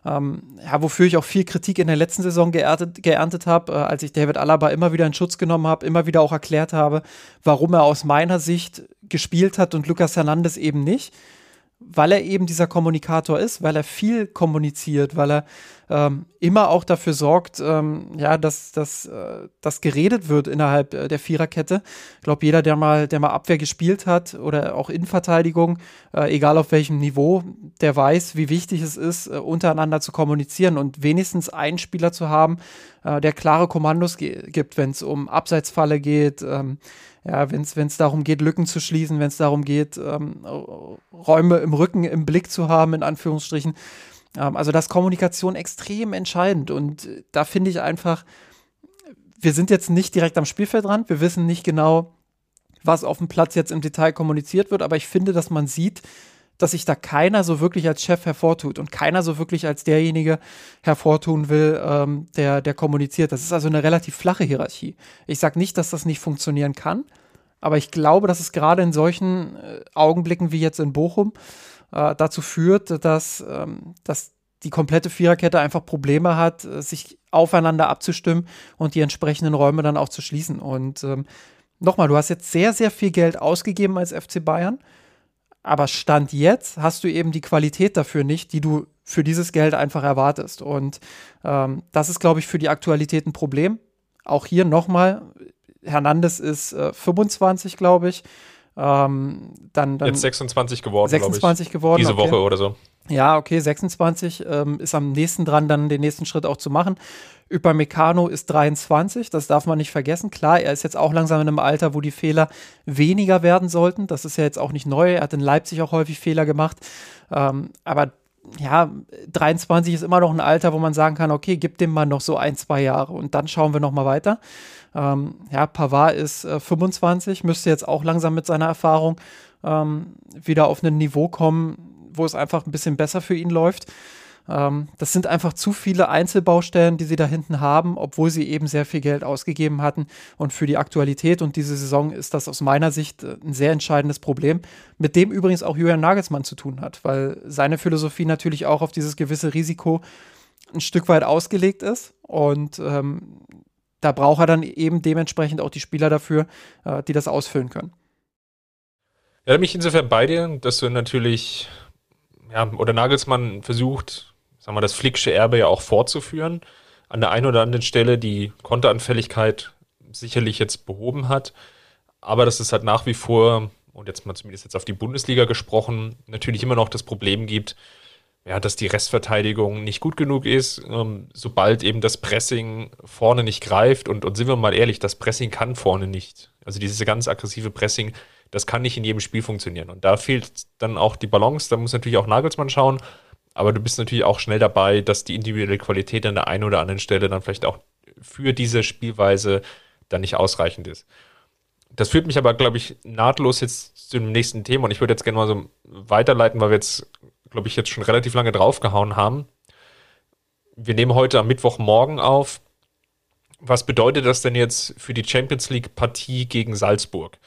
ähm, ja, wofür ich auch viel Kritik in der letzten Saison geerntet, geerntet habe, äh, als ich David Alaba immer wieder in Schutz genommen habe, immer wieder auch erklärt habe, warum er aus meiner Sicht gespielt hat und Lucas Hernandez eben nicht weil er eben dieser Kommunikator ist, weil er viel kommuniziert, weil er ähm, immer auch dafür sorgt, ähm, ja, dass, dass, äh, dass geredet wird innerhalb äh, der Viererkette. Ich glaube, jeder, der mal, der mal Abwehr gespielt hat oder auch Innenverteidigung, äh, egal auf welchem Niveau, der weiß, wie wichtig es ist, äh, untereinander zu kommunizieren und wenigstens einen Spieler zu haben, äh, der klare Kommandos gibt, wenn es um Abseitsfalle geht, ähm, ja, wenn es darum geht, Lücken zu schließen, wenn es darum geht, ähm, Räume im Rücken im Blick zu haben, in Anführungsstrichen. Ähm, also das Kommunikation extrem entscheidend. Und äh, da finde ich einfach, wir sind jetzt nicht direkt am Spielfeldrand, wir wissen nicht genau, was auf dem Platz jetzt im Detail kommuniziert wird, aber ich finde, dass man sieht, dass sich da keiner so wirklich als Chef hervortut und keiner so wirklich als derjenige hervortun will, ähm, der, der kommuniziert. Das ist also eine relativ flache Hierarchie. Ich sage nicht, dass das nicht funktionieren kann, aber ich glaube, dass es gerade in solchen äh, Augenblicken wie jetzt in Bochum äh, dazu führt, dass, ähm, dass die komplette Viererkette einfach Probleme hat, äh, sich aufeinander abzustimmen und die entsprechenden Räume dann auch zu schließen. Und ähm, nochmal, du hast jetzt sehr, sehr viel Geld ausgegeben als FC Bayern. Aber Stand jetzt hast du eben die Qualität dafür nicht, die du für dieses Geld einfach erwartest. Und ähm, das ist, glaube ich, für die Aktualität ein Problem. Auch hier nochmal, Hernandez ist äh, 25, glaube ich. Ähm, dann, dann Jetzt 26 geworden, 26 geworden. Diese okay. Woche oder so. Ja, okay, 26 ähm, ist am nächsten dran, dann den nächsten Schritt auch zu machen. Upamecano ist 23, das darf man nicht vergessen. Klar, er ist jetzt auch langsam in einem Alter, wo die Fehler weniger werden sollten. Das ist ja jetzt auch nicht neu. Er hat in Leipzig auch häufig Fehler gemacht. Ähm, aber ja, 23 ist immer noch ein Alter, wo man sagen kann, okay, gib dem mal noch so ein, zwei Jahre und dann schauen wir noch mal weiter. Ähm, ja, Pavard ist äh, 25, müsste jetzt auch langsam mit seiner Erfahrung ähm, wieder auf ein Niveau kommen, wo es einfach ein bisschen besser für ihn läuft. Ähm, das sind einfach zu viele Einzelbaustellen, die sie da hinten haben, obwohl sie eben sehr viel Geld ausgegeben hatten. Und für die Aktualität und diese Saison ist das aus meiner Sicht äh, ein sehr entscheidendes Problem, mit dem übrigens auch Julian Nagelsmann zu tun hat, weil seine Philosophie natürlich auch auf dieses gewisse Risiko ein Stück weit ausgelegt ist. Und ähm, da braucht er dann eben dementsprechend auch die Spieler dafür, äh, die das ausfüllen können. Ja, da bin insofern bei dir, dass du natürlich, ja, oder Nagelsmann versucht, sagen wir, das Flicksche Erbe ja auch fortzuführen. An der einen oder anderen Stelle die Konteranfälligkeit sicherlich jetzt behoben hat. Aber dass es halt nach wie vor, und jetzt mal zumindest jetzt auf die Bundesliga gesprochen, natürlich immer noch das Problem gibt, ja, dass die Restverteidigung nicht gut genug ist, ähm, sobald eben das Pressing vorne nicht greift. Und, und sind wir mal ehrlich, das Pressing kann vorne nicht. Also dieses ganz aggressive Pressing, das kann nicht in jedem Spiel funktionieren. Und da fehlt dann auch die Balance. Da muss natürlich auch Nagelsmann schauen. Aber du bist natürlich auch schnell dabei, dass die individuelle Qualität an der einen oder anderen Stelle dann vielleicht auch für diese Spielweise dann nicht ausreichend ist. Das führt mich aber, glaube ich, nahtlos jetzt zu dem nächsten Thema und ich würde jetzt gerne mal so weiterleiten, weil wir jetzt, glaube ich, jetzt schon relativ lange draufgehauen haben. Wir nehmen heute am Mittwochmorgen auf. Was bedeutet das denn jetzt für die Champions League Partie gegen Salzburg?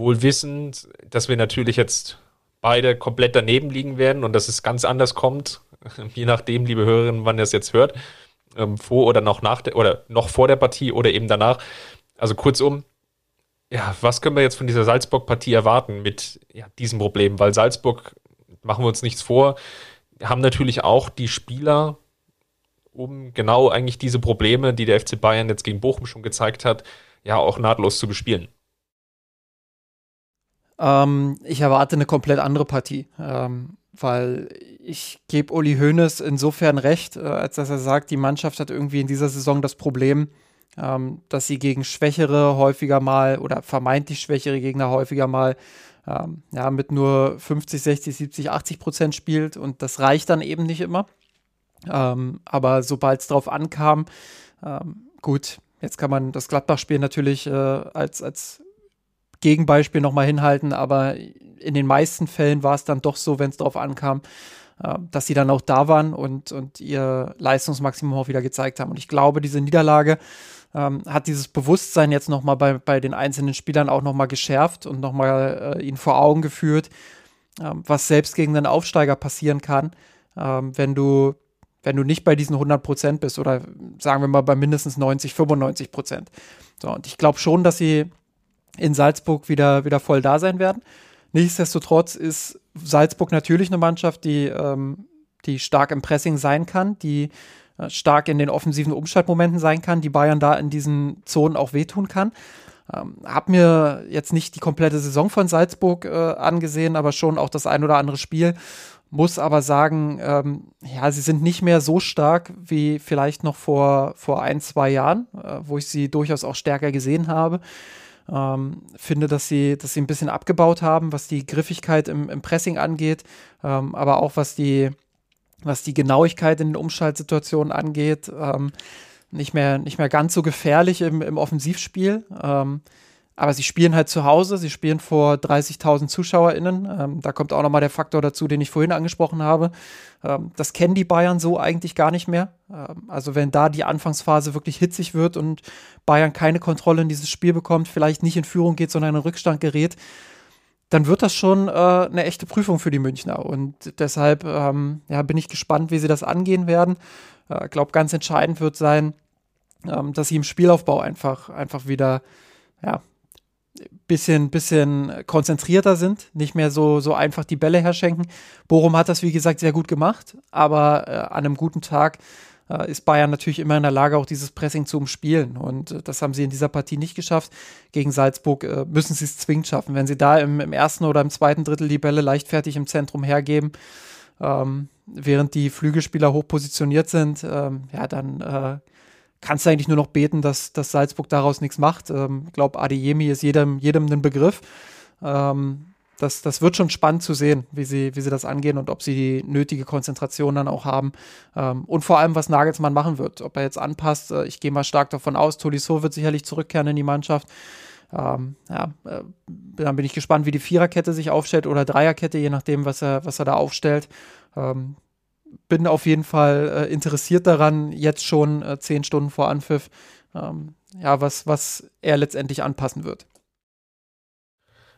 Wohl wissend, dass wir natürlich jetzt beide komplett daneben liegen werden und dass es ganz anders kommt, *laughs* je nachdem, liebe Hörerinnen, wann ihr es jetzt hört, ähm, vor oder noch nach der, oder noch vor der Partie oder eben danach. Also kurzum, ja, was können wir jetzt von dieser Salzburg-Partie erwarten mit ja, diesem Problem? Weil Salzburg, machen wir uns nichts vor, haben natürlich auch die Spieler, um genau eigentlich diese Probleme, die der FC Bayern jetzt gegen Bochum schon gezeigt hat, ja auch nahtlos zu bespielen. Ähm, ich erwarte eine komplett andere Partie, ähm, weil ich gebe Uli Hoeneß insofern recht, äh, als dass er sagt, die Mannschaft hat irgendwie in dieser Saison das Problem, ähm, dass sie gegen schwächere häufiger mal oder vermeintlich schwächere Gegner häufiger mal ähm, ja, mit nur 50, 60, 70, 80 Prozent spielt und das reicht dann eben nicht immer. Ähm, aber sobald es drauf ankam, ähm, gut, jetzt kann man das Gladbach-Spiel natürlich äh, als, als Gegenbeispiel nochmal hinhalten, aber in den meisten Fällen war es dann doch so, wenn es darauf ankam, äh, dass sie dann auch da waren und, und ihr Leistungsmaximum auch wieder gezeigt haben. Und ich glaube, diese Niederlage ähm, hat dieses Bewusstsein jetzt nochmal bei, bei den einzelnen Spielern auch nochmal geschärft und nochmal äh, ihnen vor Augen geführt, äh, was selbst gegen einen Aufsteiger passieren kann, äh, wenn du wenn du nicht bei diesen 100 Prozent bist oder sagen wir mal bei mindestens 90, 95 Prozent. So, und ich glaube schon, dass sie in Salzburg wieder, wieder voll da sein werden. Nichtsdestotrotz ist Salzburg natürlich eine Mannschaft, die, ähm, die stark im Pressing sein kann, die äh, stark in den offensiven Umschaltmomenten sein kann, die Bayern da in diesen Zonen auch wehtun kann. Ähm, hab mir jetzt nicht die komplette Saison von Salzburg äh, angesehen, aber schon auch das ein oder andere Spiel. Muss aber sagen, ähm, ja, sie sind nicht mehr so stark wie vielleicht noch vor, vor ein, zwei Jahren, äh, wo ich sie durchaus auch stärker gesehen habe. Ähm, finde, dass sie, dass sie ein bisschen abgebaut haben, was die Griffigkeit im, im Pressing angeht, ähm, aber auch was die, was die Genauigkeit in den Umschaltsituationen angeht. Ähm, nicht mehr, nicht mehr ganz so gefährlich im, im Offensivspiel. Ähm, aber sie spielen halt zu Hause, sie spielen vor 30.000 ZuschauerInnen. Ähm, da kommt auch nochmal der Faktor dazu, den ich vorhin angesprochen habe. Ähm, das kennen die Bayern so eigentlich gar nicht mehr. Ähm, also, wenn da die Anfangsphase wirklich hitzig wird und Bayern keine Kontrolle in dieses Spiel bekommt, vielleicht nicht in Führung geht, sondern in Rückstand gerät, dann wird das schon äh, eine echte Prüfung für die Münchner. Und deshalb ähm, ja, bin ich gespannt, wie sie das angehen werden. Ich äh, glaube, ganz entscheidend wird sein, ähm, dass sie im Spielaufbau einfach, einfach wieder ja, bisschen, bisschen konzentrierter sind, nicht mehr so, so einfach die Bälle herschenken. Bochum hat das, wie gesagt, sehr gut gemacht, aber äh, an einem guten Tag äh, ist Bayern natürlich immer in der Lage, auch dieses Pressing zu umspielen. Und äh, das haben sie in dieser Partie nicht geschafft. Gegen Salzburg äh, müssen sie es zwingend schaffen. Wenn sie da im, im, ersten oder im zweiten Drittel die Bälle leichtfertig im Zentrum hergeben, ähm, während die Flügelspieler hoch positioniert sind, ähm, ja, dann äh, kannst du eigentlich nur noch beten, dass, dass Salzburg daraus nichts macht. Ich ähm, glaube, Adeyemi ist jedem, jedem ein Begriff. Ähm, das, das wird schon spannend zu sehen, wie sie, wie sie das angehen und ob sie die nötige Konzentration dann auch haben. Ähm, und vor allem, was Nagelsmann machen wird. Ob er jetzt anpasst, äh, ich gehe mal stark davon aus, Tolisso wird sicherlich zurückkehren in die Mannschaft. Ähm, ja, äh, dann bin ich gespannt, wie die Viererkette sich aufstellt oder Dreierkette, je nachdem, was er, was er da aufstellt. Ähm, bin auf jeden Fall äh, interessiert daran, jetzt schon äh, zehn Stunden vor Anpfiff, ähm, ja, was, was er letztendlich anpassen wird.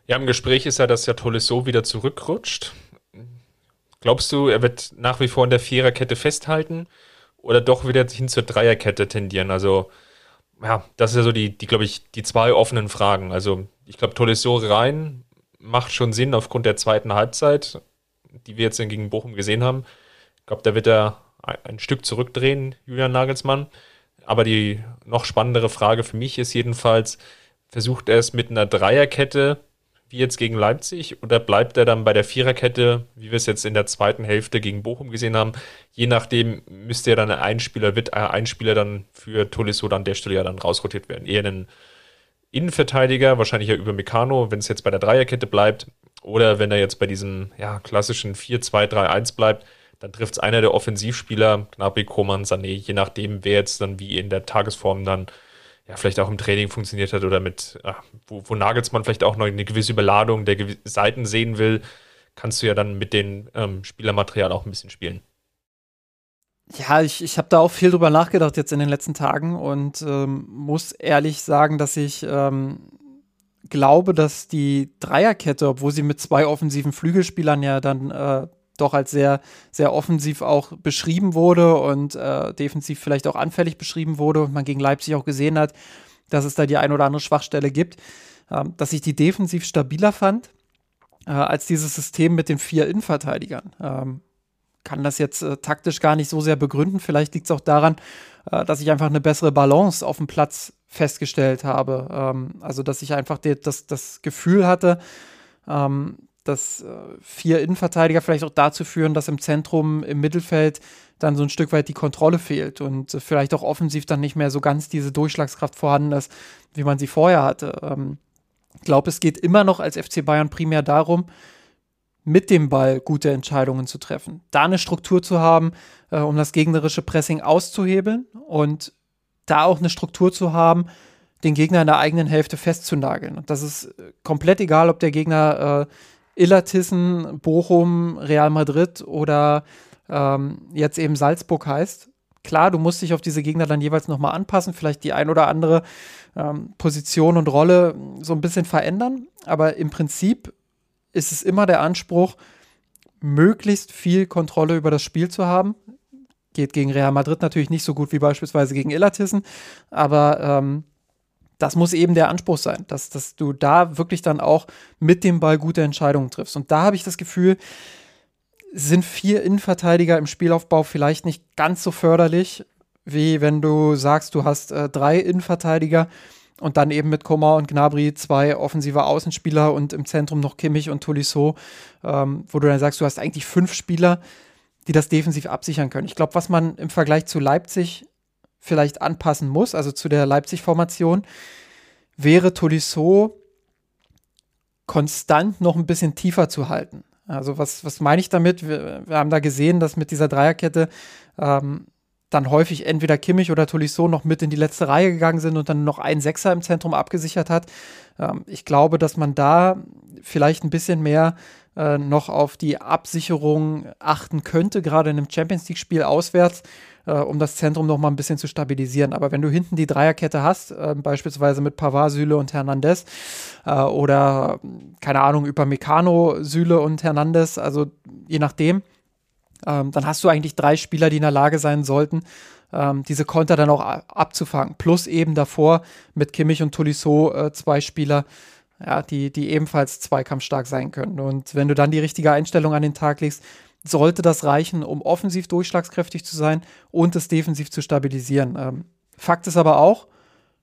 Ja, im Gespräch ist ja, dass ja Tolisso wieder zurückrutscht. Glaubst du, er wird nach wie vor in der Viererkette festhalten oder doch wieder hin zur Dreierkette tendieren? Also, ja, das ist ja so die, die glaube ich, die zwei offenen Fragen. Also, ich glaube, Tolisso rein macht schon Sinn aufgrund der zweiten Halbzeit, die wir jetzt gegen Bochum gesehen haben. Ich glaube, da wird er ein Stück zurückdrehen, Julian Nagelsmann. Aber die noch spannendere Frage für mich ist jedenfalls, versucht er es mit einer Dreierkette, wie jetzt gegen Leipzig, oder bleibt er dann bei der Viererkette, wie wir es jetzt in der zweiten Hälfte gegen Bochum gesehen haben? Je nachdem müsste ja dann ein Spieler, wird ein Spieler dann für Tolisso an der Stelle ja dann rausrotiert werden. Eher ein Innenverteidiger, wahrscheinlich ja über Meccano, wenn es jetzt bei der Dreierkette bleibt, oder wenn er jetzt bei diesem ja, klassischen 4-2-3-1 bleibt, dann trifft es einer der Offensivspieler, Gnabry, Koman, Sané, je nachdem, wer jetzt dann wie in der Tagesform dann ja vielleicht auch im Training funktioniert hat oder mit, ach, wo, wo Nagelsmann vielleicht auch noch eine gewisse Überladung der Gew Seiten sehen will, kannst du ja dann mit dem ähm, Spielermaterial auch ein bisschen spielen. Ja, ich, ich habe da auch viel drüber nachgedacht jetzt in den letzten Tagen und ähm, muss ehrlich sagen, dass ich ähm, glaube, dass die Dreierkette, obwohl sie mit zwei offensiven Flügelspielern ja dann äh, doch als sehr, sehr offensiv auch beschrieben wurde und äh, defensiv vielleicht auch anfällig beschrieben wurde und man gegen Leipzig auch gesehen hat, dass es da die ein oder andere Schwachstelle gibt, ähm, dass ich die defensiv stabiler fand äh, als dieses System mit den vier Innenverteidigern. Ähm, kann das jetzt äh, taktisch gar nicht so sehr begründen. Vielleicht liegt es auch daran, äh, dass ich einfach eine bessere Balance auf dem Platz festgestellt habe. Ähm, also, dass ich einfach das, das Gefühl hatte, ähm, dass äh, vier Innenverteidiger vielleicht auch dazu führen, dass im Zentrum, im Mittelfeld dann so ein Stück weit die Kontrolle fehlt und vielleicht auch offensiv dann nicht mehr so ganz diese Durchschlagskraft vorhanden ist, wie man sie vorher hatte. Ähm, ich glaube, es geht immer noch als FC Bayern primär darum, mit dem Ball gute Entscheidungen zu treffen, da eine Struktur zu haben, äh, um das gegnerische Pressing auszuhebeln und da auch eine Struktur zu haben, den Gegner in der eigenen Hälfte festzunageln. Und das ist äh, komplett egal, ob der Gegner Illertissen, Bochum, Real Madrid oder ähm, jetzt eben Salzburg heißt. Klar, du musst dich auf diese Gegner dann jeweils nochmal anpassen, vielleicht die ein oder andere ähm, Position und Rolle so ein bisschen verändern, aber im Prinzip ist es immer der Anspruch, möglichst viel Kontrolle über das Spiel zu haben. Geht gegen Real Madrid natürlich nicht so gut wie beispielsweise gegen Illertissen, aber ähm, das muss eben der Anspruch sein, dass, dass du da wirklich dann auch mit dem Ball gute Entscheidungen triffst. Und da habe ich das Gefühl, sind vier Innenverteidiger im Spielaufbau vielleicht nicht ganz so förderlich, wie wenn du sagst, du hast äh, drei Innenverteidiger und dann eben mit Koma und Gnabry zwei offensive Außenspieler und im Zentrum noch Kimmich und Tolisso, ähm, wo du dann sagst, du hast eigentlich fünf Spieler, die das defensiv absichern können. Ich glaube, was man im Vergleich zu Leipzig vielleicht anpassen muss, also zu der Leipzig-Formation, wäre Tolisso konstant noch ein bisschen tiefer zu halten. Also was, was meine ich damit? Wir, wir haben da gesehen, dass mit dieser Dreierkette ähm, dann häufig entweder Kimmich oder Tolisso noch mit in die letzte Reihe gegangen sind und dann noch ein Sechser im Zentrum abgesichert hat. Ähm, ich glaube, dass man da vielleicht ein bisschen mehr äh, noch auf die Absicherung achten könnte, gerade in einem Champions League-Spiel auswärts, äh, um das Zentrum noch mal ein bisschen zu stabilisieren. Aber wenn du hinten die Dreierkette hast, äh, beispielsweise mit Pavard, Süle und Hernandez, äh, oder keine Ahnung, über Meccano, Süle und Hernandez, also je nachdem, ähm, dann hast du eigentlich drei Spieler, die in der Lage sein sollten, ähm, diese Konter dann auch abzufangen. Plus eben davor mit Kimmich und Tolisso äh, zwei Spieler, ja, die, die ebenfalls zweikampfstark sein können. Und wenn du dann die richtige Einstellung an den Tag legst, sollte das reichen, um offensiv durchschlagskräftig zu sein und es defensiv zu stabilisieren. Ähm, Fakt ist aber auch,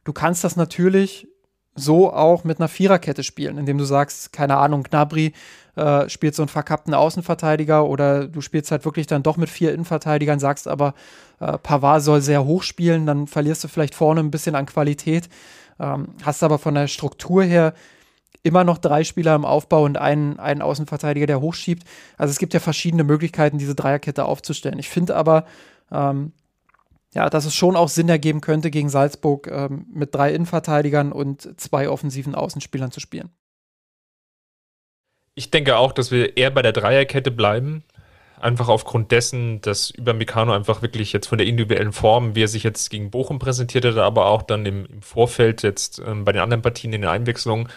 du kannst das natürlich so auch mit einer Viererkette spielen, indem du sagst, keine Ahnung, Gnabry äh, spielt so einen verkappten Außenverteidiger oder du spielst halt wirklich dann doch mit vier Innenverteidigern, sagst aber, äh, Pavard soll sehr hoch spielen, dann verlierst du vielleicht vorne ein bisschen an Qualität, ähm, hast aber von der Struktur her immer noch drei Spieler im Aufbau und einen, einen Außenverteidiger, der hochschiebt. Also es gibt ja verschiedene Möglichkeiten, diese Dreierkette aufzustellen. Ich finde aber, ähm, ja, dass es schon auch Sinn ergeben könnte, gegen Salzburg ähm, mit drei Innenverteidigern und zwei offensiven Außenspielern zu spielen. Ich denke auch, dass wir eher bei der Dreierkette bleiben. Einfach aufgrund dessen, dass über Mikano einfach wirklich jetzt von der individuellen Form, wie er sich jetzt gegen Bochum präsentiert hat, aber auch dann im, im Vorfeld jetzt ähm, bei den anderen Partien in den Einwechslungen,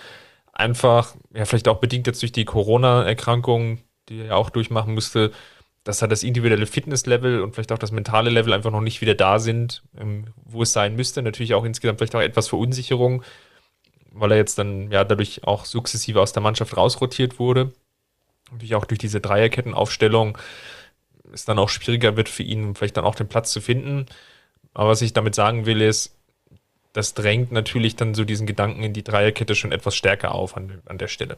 einfach, ja, vielleicht auch bedingt jetzt durch die Corona-Erkrankung, die er ja auch durchmachen müsste, dass halt das individuelle Fitnesslevel und vielleicht auch das mentale Level einfach noch nicht wieder da sind, ähm, wo es sein müsste. Natürlich auch insgesamt vielleicht auch etwas Verunsicherung, weil er jetzt dann ja dadurch auch sukzessive aus der Mannschaft rausrotiert wurde. Natürlich auch durch diese Dreierkettenaufstellung es dann auch schwieriger wird für ihn, vielleicht dann auch den Platz zu finden. Aber was ich damit sagen will, ist, das drängt natürlich dann so diesen Gedanken in die Dreierkette schon etwas stärker auf an, an der Stelle.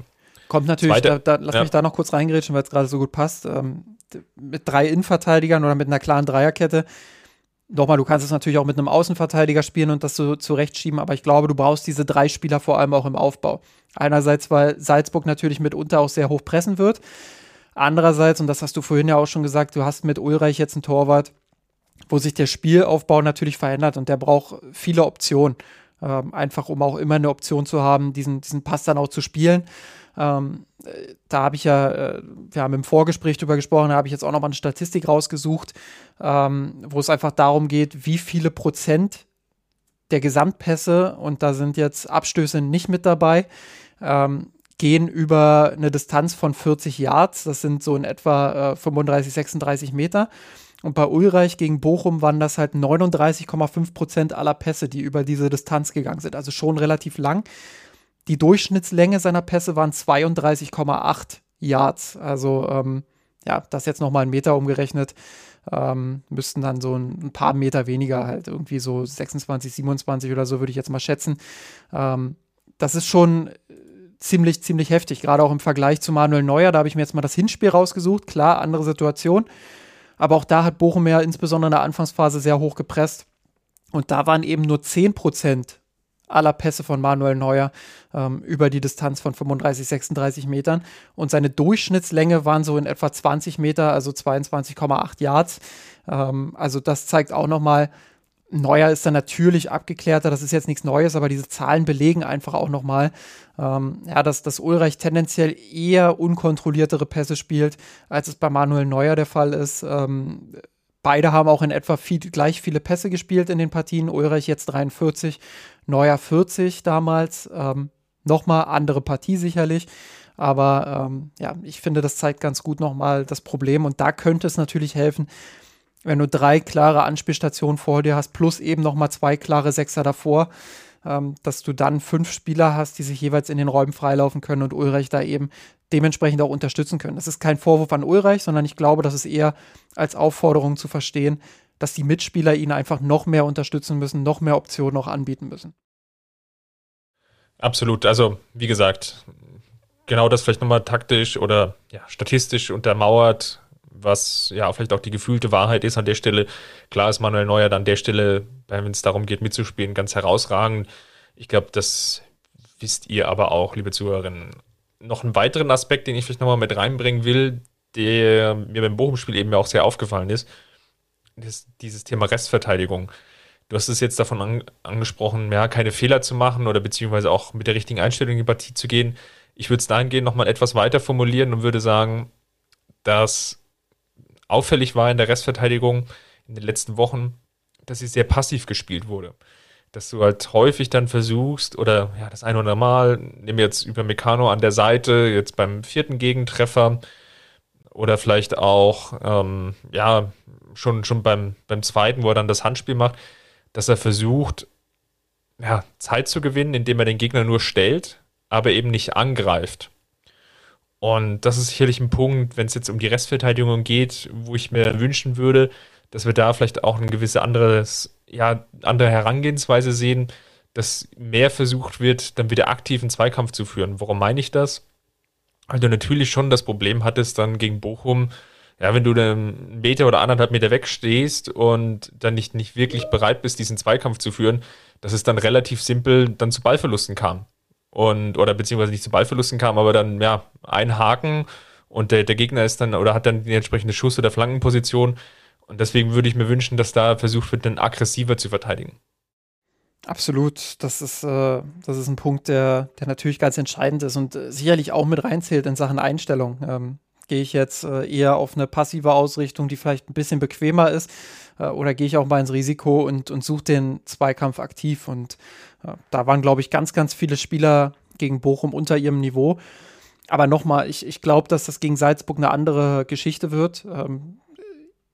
Kommt natürlich, Zweite, da, da, lass ja. mich da noch kurz reingrätschen, weil es gerade so gut passt. Ähm, mit drei Innenverteidigern oder mit einer klaren Dreierkette. Nochmal, du kannst es natürlich auch mit einem Außenverteidiger spielen und das so zurechtschieben, aber ich glaube, du brauchst diese drei Spieler vor allem auch im Aufbau. Einerseits, weil Salzburg natürlich mitunter auch sehr hoch pressen wird. Andererseits, und das hast du vorhin ja auch schon gesagt, du hast mit Ulreich jetzt einen Torwart, wo sich der Spielaufbau natürlich verändert und der braucht viele Optionen. Ähm, einfach um auch immer eine Option zu haben, diesen, diesen Pass dann auch zu spielen. Ähm, da habe ich ja, äh, wir haben im Vorgespräch drüber gesprochen, da habe ich jetzt auch nochmal eine Statistik rausgesucht, ähm, wo es einfach darum geht, wie viele Prozent der Gesamtpässe, und da sind jetzt Abstöße nicht mit dabei, ähm, gehen über eine Distanz von 40 Yards. Das sind so in etwa äh, 35, 36 Meter. Und bei Ulreich gegen Bochum waren das halt 39,5 Prozent aller Pässe, die über diese Distanz gegangen sind. Also schon relativ lang. Die Durchschnittslänge seiner Pässe waren 32,8 Yards. Also ähm, ja, das jetzt nochmal in Meter umgerechnet, ähm, müssten dann so ein, ein, paar Meter weniger, halt irgendwie so 26, 27 oder so würde ich jetzt mal schätzen. Ähm, das ist schon ziemlich, ziemlich heftig, gerade auch im Vergleich zu Manuel Neuer. Da habe ich mir jetzt mal das Hinspiel rausgesucht. Klar, andere Situation. Aber auch da hat Bochum ja insbesondere in der Anfangsphase sehr hoch gepresst. Und da waren eben nur 10 Prozent aller Pässe von Manuel Neuer ähm, über die Distanz von 35, 36 Metern. Und seine Durchschnittslänge waren so in etwa 20 Meter, also 22,8 Yards. Ähm, also das zeigt auch nochmal, Neuer ist dann natürlich abgeklärter, das ist jetzt nichts Neues, aber diese Zahlen belegen einfach auch nochmal, ähm, ja, dass, dass Ulreich tendenziell eher unkontrolliertere Pässe spielt, als es bei Manuel Neuer der Fall ist. Ähm, beide haben auch in etwa viel, gleich viele Pässe gespielt in den Partien. Ulreich jetzt 43, Neuer 40 damals. Ähm, Nochmal andere Partie sicherlich. Aber ähm, ja, ich finde, das zeigt ganz gut nochmal das Problem. Und da könnte es natürlich helfen, wenn du drei klare Anspielstationen vor dir hast, plus eben nochmal zwei klare Sechser davor. ähm, dass du dann fünf Spieler hast, die sich jeweils in den Räumen freilaufen können und Ulreich da eben dementsprechend auch unterstützen können. Das ist kein Vorwurf an Ulreich, sondern ich glaube, das ist eher als Aufforderung zu verstehen, dass die Mitspieler ihn einfach noch mehr unterstützen müssen, noch mehr Optionen auch anbieten müssen. Absolut. Also, wie gesagt, genau das vielleicht nochmal taktisch oder ja, statistisch untermauert, was ja vielleicht auch die gefühlte Wahrheit ist an der Stelle. Klar ist Manuel Neuer an der Stelle, wenn es darum geht, mitzuspielen, ganz herausragend. Ich glaube, das wisst ihr aber auch, liebe Zuhörerinnen. Noch einen weiteren Aspekt, den ich vielleicht nochmal mit reinbringen will, der mir beim Bochum-Spiel eben auch sehr aufgefallen ist, ist dieses Thema Restverteidigung. Du hast es jetzt davon an, angesprochen, ja, keine Fehler zu machen oder beziehungsweise auch mit der richtigen Einstellung in die Partie zu gehen. Ich würde es dahingehend nochmal etwas weiter formulieren und würde sagen, dass auffällig war in der Restverteidigung in den letzten Wochen, dass sie sehr passiv gespielt wurde. Dass du halt häufig dann versuchst, oder ja, das ein oder andere Mal, wir jetzt über Meccano an der Seite, jetzt beim vierten Gegentreffer, oder vielleicht auch, ähm, ja, schon, schon beim, beim zweiten, wo er dann das Handspiel macht, dass er versucht, ja, Zeit zu gewinnen, indem er den Gegner nur stellt, aber eben nicht angreift. Und das ist sicherlich ein Punkt, wenn es jetzt um die Restverteidigung geht, wo ich mir wünschen würde, dass wir da vielleicht auch eine gewisse anderes, ja, andere Herangehensweise sehen, dass mehr versucht wird, dann wieder aktiven Zweikampf zu führen. Warum meine ich das? Weil du natürlich schon das Problem hattest dann gegen Bochum, ja, wenn du einen Meter oder anderthalb Meter wegstehst und dann nicht, nicht wirklich bereit bist, diesen Zweikampf zu führen, dass es dann relativ simpel dann zu Ballverlusten kam. Und, oder beziehungsweise nicht zu Ballverlusten kam, aber dann, ja, ein Haken und der, der Gegner ist dann oder hat dann die entsprechende Schuss- oder Flankenposition. Und deswegen würde ich mir wünschen, dass da versucht wird, dann aggressiver zu verteidigen. Absolut, das ist, äh, das ist ein Punkt, der, der natürlich ganz entscheidend ist und äh, sicherlich auch mit reinzählt in Sachen Einstellung. Ähm, gehe ich jetzt äh, eher auf eine passive Ausrichtung, die vielleicht ein bisschen bequemer ist, äh, oder gehe ich auch mal ins Risiko und, und suche den Zweikampf aktiv? Und äh, da waren, glaube ich, ganz, ganz viele Spieler gegen Bochum unter ihrem Niveau. Aber nochmal, ich, ich glaube, dass das gegen Salzburg eine andere Geschichte wird. Ähm,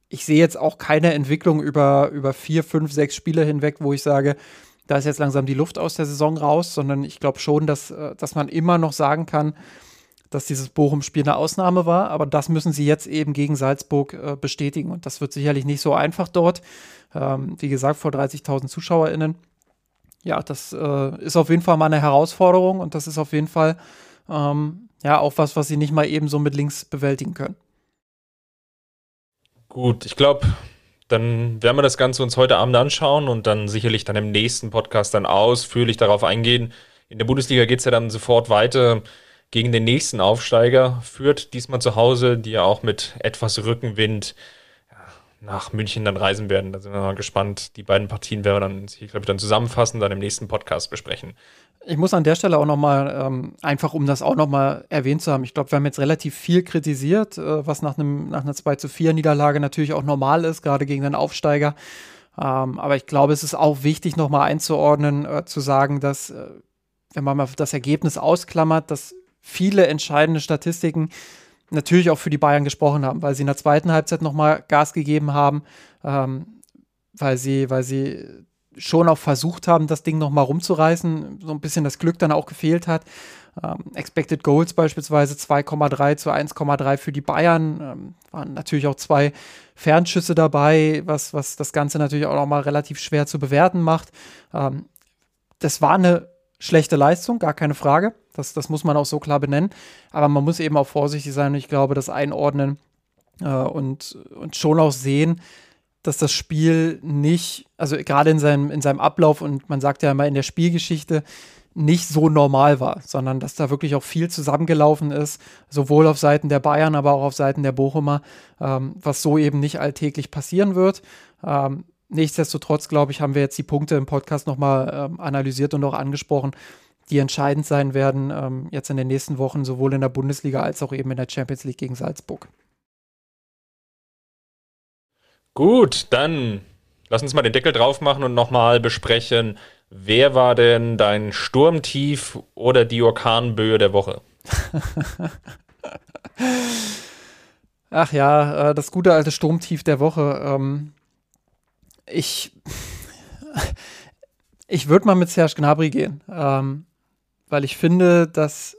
ich sehe jetzt auch keine Entwicklung über, über vier, fünf, sechs Spiele hinweg, wo ich sage, da ist jetzt langsam die Luft aus der Saison raus, sondern ich glaube schon, dass, dass man immer noch sagen kann, dass dieses Bochum-Spiel eine Ausnahme war, aber das müssen sie jetzt eben gegen Salzburg äh, bestätigen und das wird sicherlich nicht so einfach dort. Ähm, wie gesagt, vor 30.000 ZuschauerInnen. Ja, das äh, ist auf jeden Fall mal eine Herausforderung und das ist auf jeden Fall ähm, ja auch was, was sie nicht mal eben so mit links bewältigen können. Gut, ich glaube, dann werden wir das Ganze uns heute Abend anschauen und dann sicherlich dann im nächsten Podcast dann ausführlich darauf eingehen. In der Bundesliga geht es ja dann sofort weiter gegen den nächsten Aufsteiger, führt diesmal zu Hause, die ja auch mit etwas Rückenwind nach München dann reisen werden. Da sind wir mal gespannt. Die beiden Partien werden wir dann, ich dann zusammenfassen, dann im nächsten Podcast besprechen. Ich muss an der Stelle auch nochmal, ähm, einfach um das auch nochmal erwähnt zu haben, ich glaube, wir haben jetzt relativ viel kritisiert, äh, was nach, einem, nach einer 2 zu 4 Niederlage natürlich auch normal ist, gerade gegen den Aufsteiger. Ähm, aber ich glaube, es ist auch wichtig, nochmal einzuordnen, äh, zu sagen, dass, äh, wenn man mal das Ergebnis ausklammert, dass viele entscheidende Statistiken natürlich auch für die Bayern gesprochen haben, weil sie in der zweiten Halbzeit nochmal Gas gegeben haben, ähm, weil sie, weil sie schon auch versucht haben, das Ding nochmal rumzureißen, so ein bisschen das Glück dann auch gefehlt hat. Ähm, Expected Goals beispielsweise 2,3 zu 1,3 für die Bayern. Ähm, waren natürlich auch zwei Fernschüsse dabei, was, was das Ganze natürlich auch nochmal relativ schwer zu bewerten macht. Ähm, das war eine schlechte Leistung, gar keine Frage. Das, das muss man auch so klar benennen. Aber man muss eben auch vorsichtig sein und ich glaube, das einordnen äh, und, und schon auch sehen, dass das Spiel nicht, also gerade in seinem, in seinem Ablauf und man sagt ja immer in der Spielgeschichte, nicht so normal war, sondern dass da wirklich auch viel zusammengelaufen ist, sowohl auf Seiten der Bayern, aber auch auf Seiten der Bochumer, ähm, was so eben nicht alltäglich passieren wird. Ähm, nichtsdestotrotz, glaube ich, haben wir jetzt die Punkte im Podcast nochmal ähm, analysiert und auch angesprochen, die entscheidend sein werden, ähm, jetzt in den nächsten Wochen, sowohl in der Bundesliga als auch eben in der Champions League gegen Salzburg. Gut, dann lass uns mal den Deckel drauf machen und nochmal besprechen, wer war denn dein Sturmtief oder die Orkanböe der Woche? *laughs* Ach ja, äh, das gute alte Sturmtief der Woche. Ähm, ich *laughs* Ich würde mal mit Serge Gnabry gehen, ähm, weil ich finde, dass,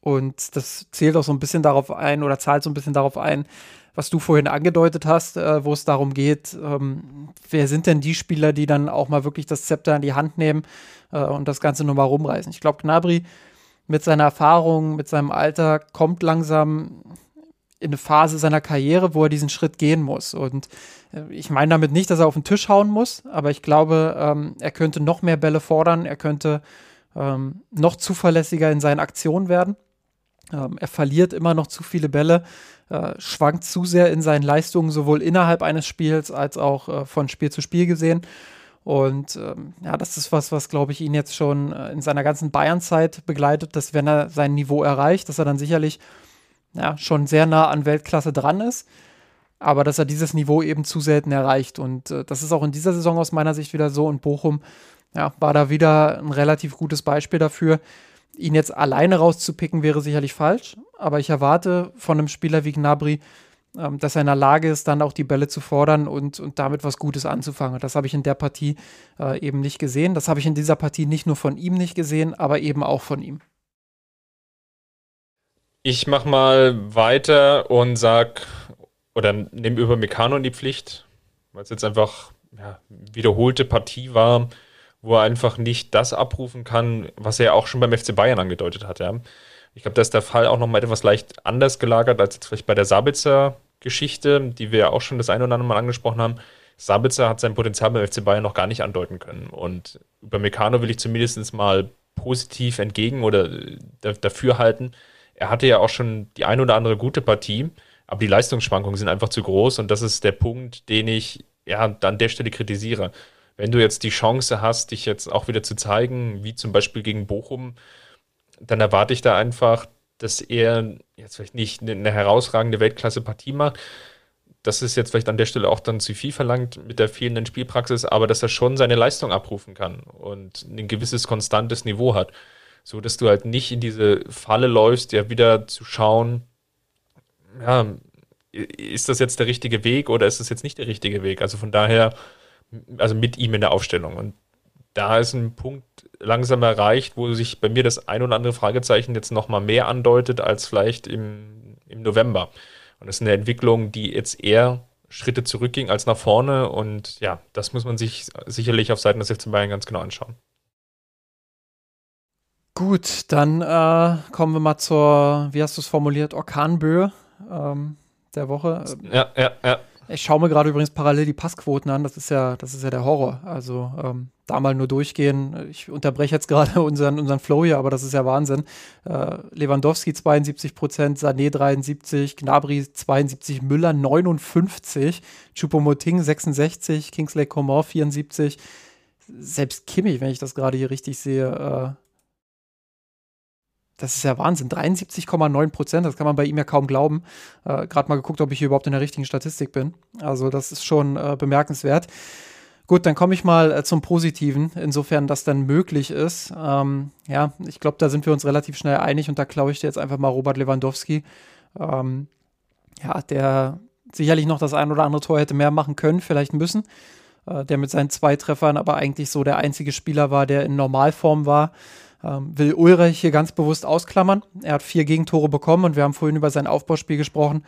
und das zählt auch so ein bisschen darauf ein oder zahlt so ein bisschen darauf ein, was du vorhin angedeutet hast, äh, wo es darum geht, ähm, wer sind denn die Spieler, die dann auch mal wirklich das Zepter in die Hand nehmen äh, und das Ganze nur mal rumreißen. Ich glaube, Gnabry mit seiner Erfahrung, mit seinem Alter kommt langsam in eine Phase seiner Karriere, wo er diesen Schritt gehen muss. Und äh, ich meine damit nicht, dass er auf den Tisch hauen muss, aber ich glaube, ähm, er könnte noch mehr Bälle fordern, er könnte ähm, noch zuverlässiger in seinen Aktionen werden. Ähm, er verliert immer noch zu viele Bälle, äh, schwankt zu sehr in seinen Leistungen, sowohl innerhalb eines Spiels als auch äh, von Spiel zu Spiel gesehen. Und ähm, ja, das ist was, was, glaube ich, ihn jetzt schon äh, in seiner ganzen Bayern-Zeit begleitet, dass wenn er sein Niveau erreicht, dass er dann sicherlich ja, schon sehr nah an Weltklasse dran ist, aber dass er dieses Niveau eben zu selten erreicht. Und äh, das ist auch in dieser Saison aus meiner Sicht wieder so. Und Bochum ja, war da wieder ein relativ gutes Beispiel dafür. Ihn jetzt alleine rauszupicken wäre sicherlich falsch, aber ich erwarte von einem Spieler wie Gnabry, ähm, dass er in der Lage ist, dann auch die Bälle zu fordern und, und damit was Gutes anzufangen. Das habe ich in der Partie äh, eben nicht gesehen. Das habe ich in dieser Partie nicht nur von ihm nicht gesehen, aber eben auch von ihm. Ich mache mal weiter und sag oder nehme über Meccano in die Pflicht, weil es jetzt einfach ja, wiederholte Partie war, wo er einfach nicht das abrufen kann, was er auch schon beim FC Bayern angedeutet hat. Ja. Ich glaube, da ist der Fall auch nochmal etwas leicht anders gelagert als jetzt vielleicht bei der Sabitzer-Geschichte, die wir ja auch schon das eine oder andere Mal angesprochen haben. Sabitzer hat sein Potenzial beim FC Bayern noch gar nicht andeuten können. Und über Meccano will ich zumindest mal positiv entgegen oder dafür halten. Er hatte ja auch schon die eine oder andere gute Partie, aber die Leistungsschwankungen sind einfach zu groß und das ist der Punkt, den ich ja an der Stelle kritisiere. Wenn du jetzt die Chance hast, dich jetzt auch wieder zu zeigen, wie zum Beispiel gegen Bochum, dann erwarte ich da einfach, dass er jetzt vielleicht nicht eine herausragende Weltklasse-Partie macht. Das ist jetzt vielleicht an der Stelle auch dann zu viel verlangt mit der fehlenden Spielpraxis, aber dass er schon seine Leistung abrufen kann und ein gewisses konstantes Niveau hat. So dass du halt nicht in diese Falle läufst, ja wieder zu schauen, ja, ist das jetzt der richtige Weg oder ist das jetzt nicht der richtige Weg? Also von daher, also mit ihm in der Aufstellung. Und da ist ein Punkt langsam erreicht, wo sich bei mir das ein oder andere Fragezeichen jetzt nochmal mehr andeutet als vielleicht im, im November. Und das ist eine Entwicklung, die jetzt eher Schritte zurückging als nach vorne. Und ja, das muss man sich sicherlich auf Seiten des FC Bayern ganz genau anschauen. Gut, dann äh, kommen wir mal zur, wie hast du es formuliert, Orkanböe ähm, der Woche. Ja, ja, ja. Ich schaue mir gerade übrigens parallel die Passquoten an. Das ist ja, das ist ja der Horror. Also ähm, da mal nur durchgehen. Ich unterbreche jetzt gerade *laughs* unseren, unseren Flow hier, aber das ist ja Wahnsinn. Äh, Lewandowski 72 Prozent, Sané 73, Gnabry 72, Müller 59, Choupo-Moting 66, Kingsley Coman 74. Selbst Kimmich, wenn ich das gerade hier richtig sehe, äh, das ist ja Wahnsinn. 73,9 Prozent, das kann man bei ihm ja kaum glauben. Äh, Gerade mal geguckt, ob ich hier überhaupt in der richtigen Statistik bin. Also, das ist schon äh, bemerkenswert. Gut, dann komme ich mal äh, zum Positiven, insofern das dann möglich ist. Ähm, ja, ich glaube, da sind wir uns relativ schnell einig und da klaue ich dir jetzt einfach mal Robert Lewandowski. Ähm, ja, der sicherlich noch das ein oder andere Tor hätte mehr machen können, vielleicht müssen. Äh, der mit seinen zwei Treffern aber eigentlich so der einzige Spieler war, der in Normalform war ähm, will Ulreich hier ganz bewusst ausklammern. Er hat vier Gegentore bekommen und wir haben vorhin über sein Aufbauspiel gesprochen.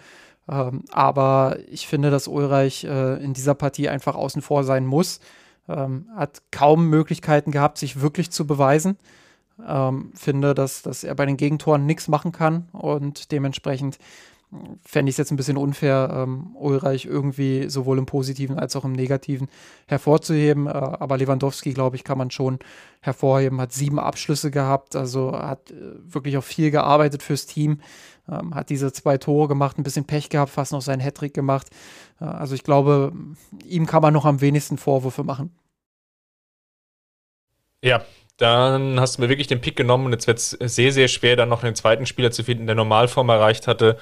Ähm, aber ich finde, dass Ulreich äh, in dieser Partie einfach außen vor sein muss. Ähm, hat kaum Möglichkeiten gehabt, sich wirklich zu beweisen. Ähm, finde, dass, dass er bei den Gegentoren nichts machen kann und dementsprechend fände ich es jetzt ein bisschen unfair, ähm, Ulreich irgendwie sowohl im Positiven als auch im Negativen hervorzuheben. Äh, aber Lewandowski, glaube ich, kann man schon hervorheben. Hat sieben Abschlüsse gehabt, also hat äh, wirklich auch viel gearbeitet fürs Team. Ähm, hat diese zwei Tore gemacht, ein bisschen Pech gehabt, fast noch seinen Hattrick gemacht. Äh, also ich glaube, ihm kann man noch am wenigsten Vorwürfe machen. Ja, dann hast du mir wirklich den Pick genommen und jetzt wird es sehr, sehr schwer, dann noch einen zweiten Spieler zu finden, der Normalform erreicht hatte.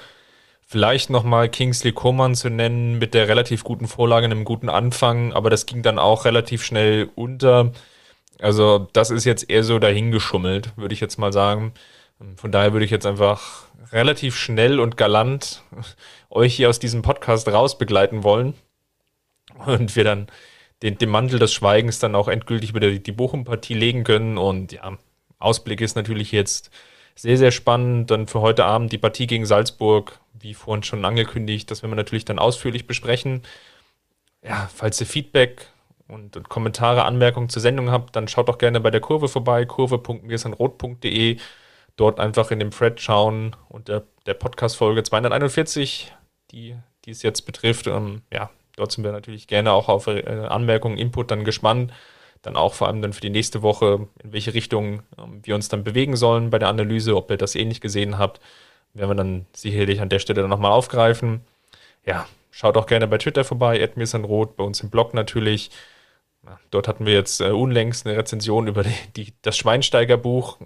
Vielleicht nochmal Kingsley Coman zu nennen mit der relativ guten Vorlage, einem guten Anfang, aber das ging dann auch relativ schnell unter. Also das ist jetzt eher so dahingeschummelt, würde ich jetzt mal sagen. Von daher würde ich jetzt einfach relativ schnell und galant *laughs* euch hier aus diesem Podcast raus begleiten wollen und wir dann den, den Mantel des Schweigens dann auch endgültig die, die Bochum-Partie legen können. Und ja, Ausblick ist natürlich jetzt sehr, sehr spannend. Dann für heute Abend die Partie gegen Salzburg, wie vorhin schon angekündigt, das werden wir natürlich dann ausführlich besprechen. Ja, falls ihr Feedback und, und Kommentare, Anmerkungen zur Sendung habt, dann schaut doch gerne bei der Kurve vorbei, kurve.mirsanrot.de. Dort einfach in dem Thread schauen und der, der Podcast-Folge 241, die, die es jetzt betrifft. Ähm, ja, dort sind wir natürlich gerne auch auf äh, Anmerkungen, Input dann gespannt dann auch vor allem dann für die nächste Woche, in welche Richtung ähm, wir uns dann bewegen sollen bei der Analyse, ob ihr das ähnlich gesehen habt, werden wir dann sicherlich an der Stelle dann nochmal aufgreifen. Ja, schaut auch gerne bei Twitter vorbei, Rot, bei uns im Blog natürlich. Ja, dort hatten wir jetzt äh, unlängst eine Rezension über die, die, das Schweinsteiger-Buch.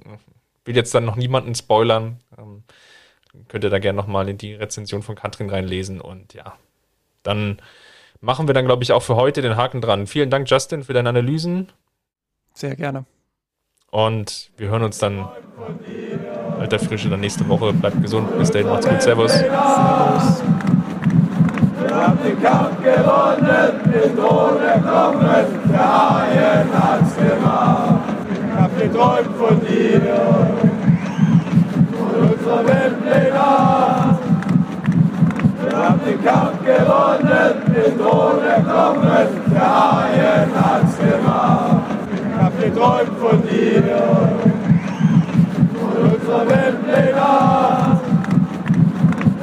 Will jetzt dann noch niemanden spoilern. Ähm, könnt ihr da gerne nochmal in die Rezension von Katrin reinlesen und ja, dann machen wir dann, glaube ich, auch für heute den Haken dran. Vielen Dank, Justin, für deine Analysen. Sehr gerne. Und wir hören uns dann alter Frische dann nächste Woche. Bleibt gesund. Bis dahin, macht's gut. Servus. Servus. Wir haben den Kampf gewonnen, den Drohne kommen, der Haien hat's gemacht. Ich hab geträumt von dir und unserer Weltpläne. Wir haben den Kampf gewonnen, den Drohne kommen, der Haien hat's gemacht. Ich hab geträumt von dir und unserer Weltpläne.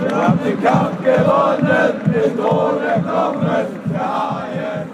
Wir haben den Kampf gewonnen, den Drohne kommen, der Haien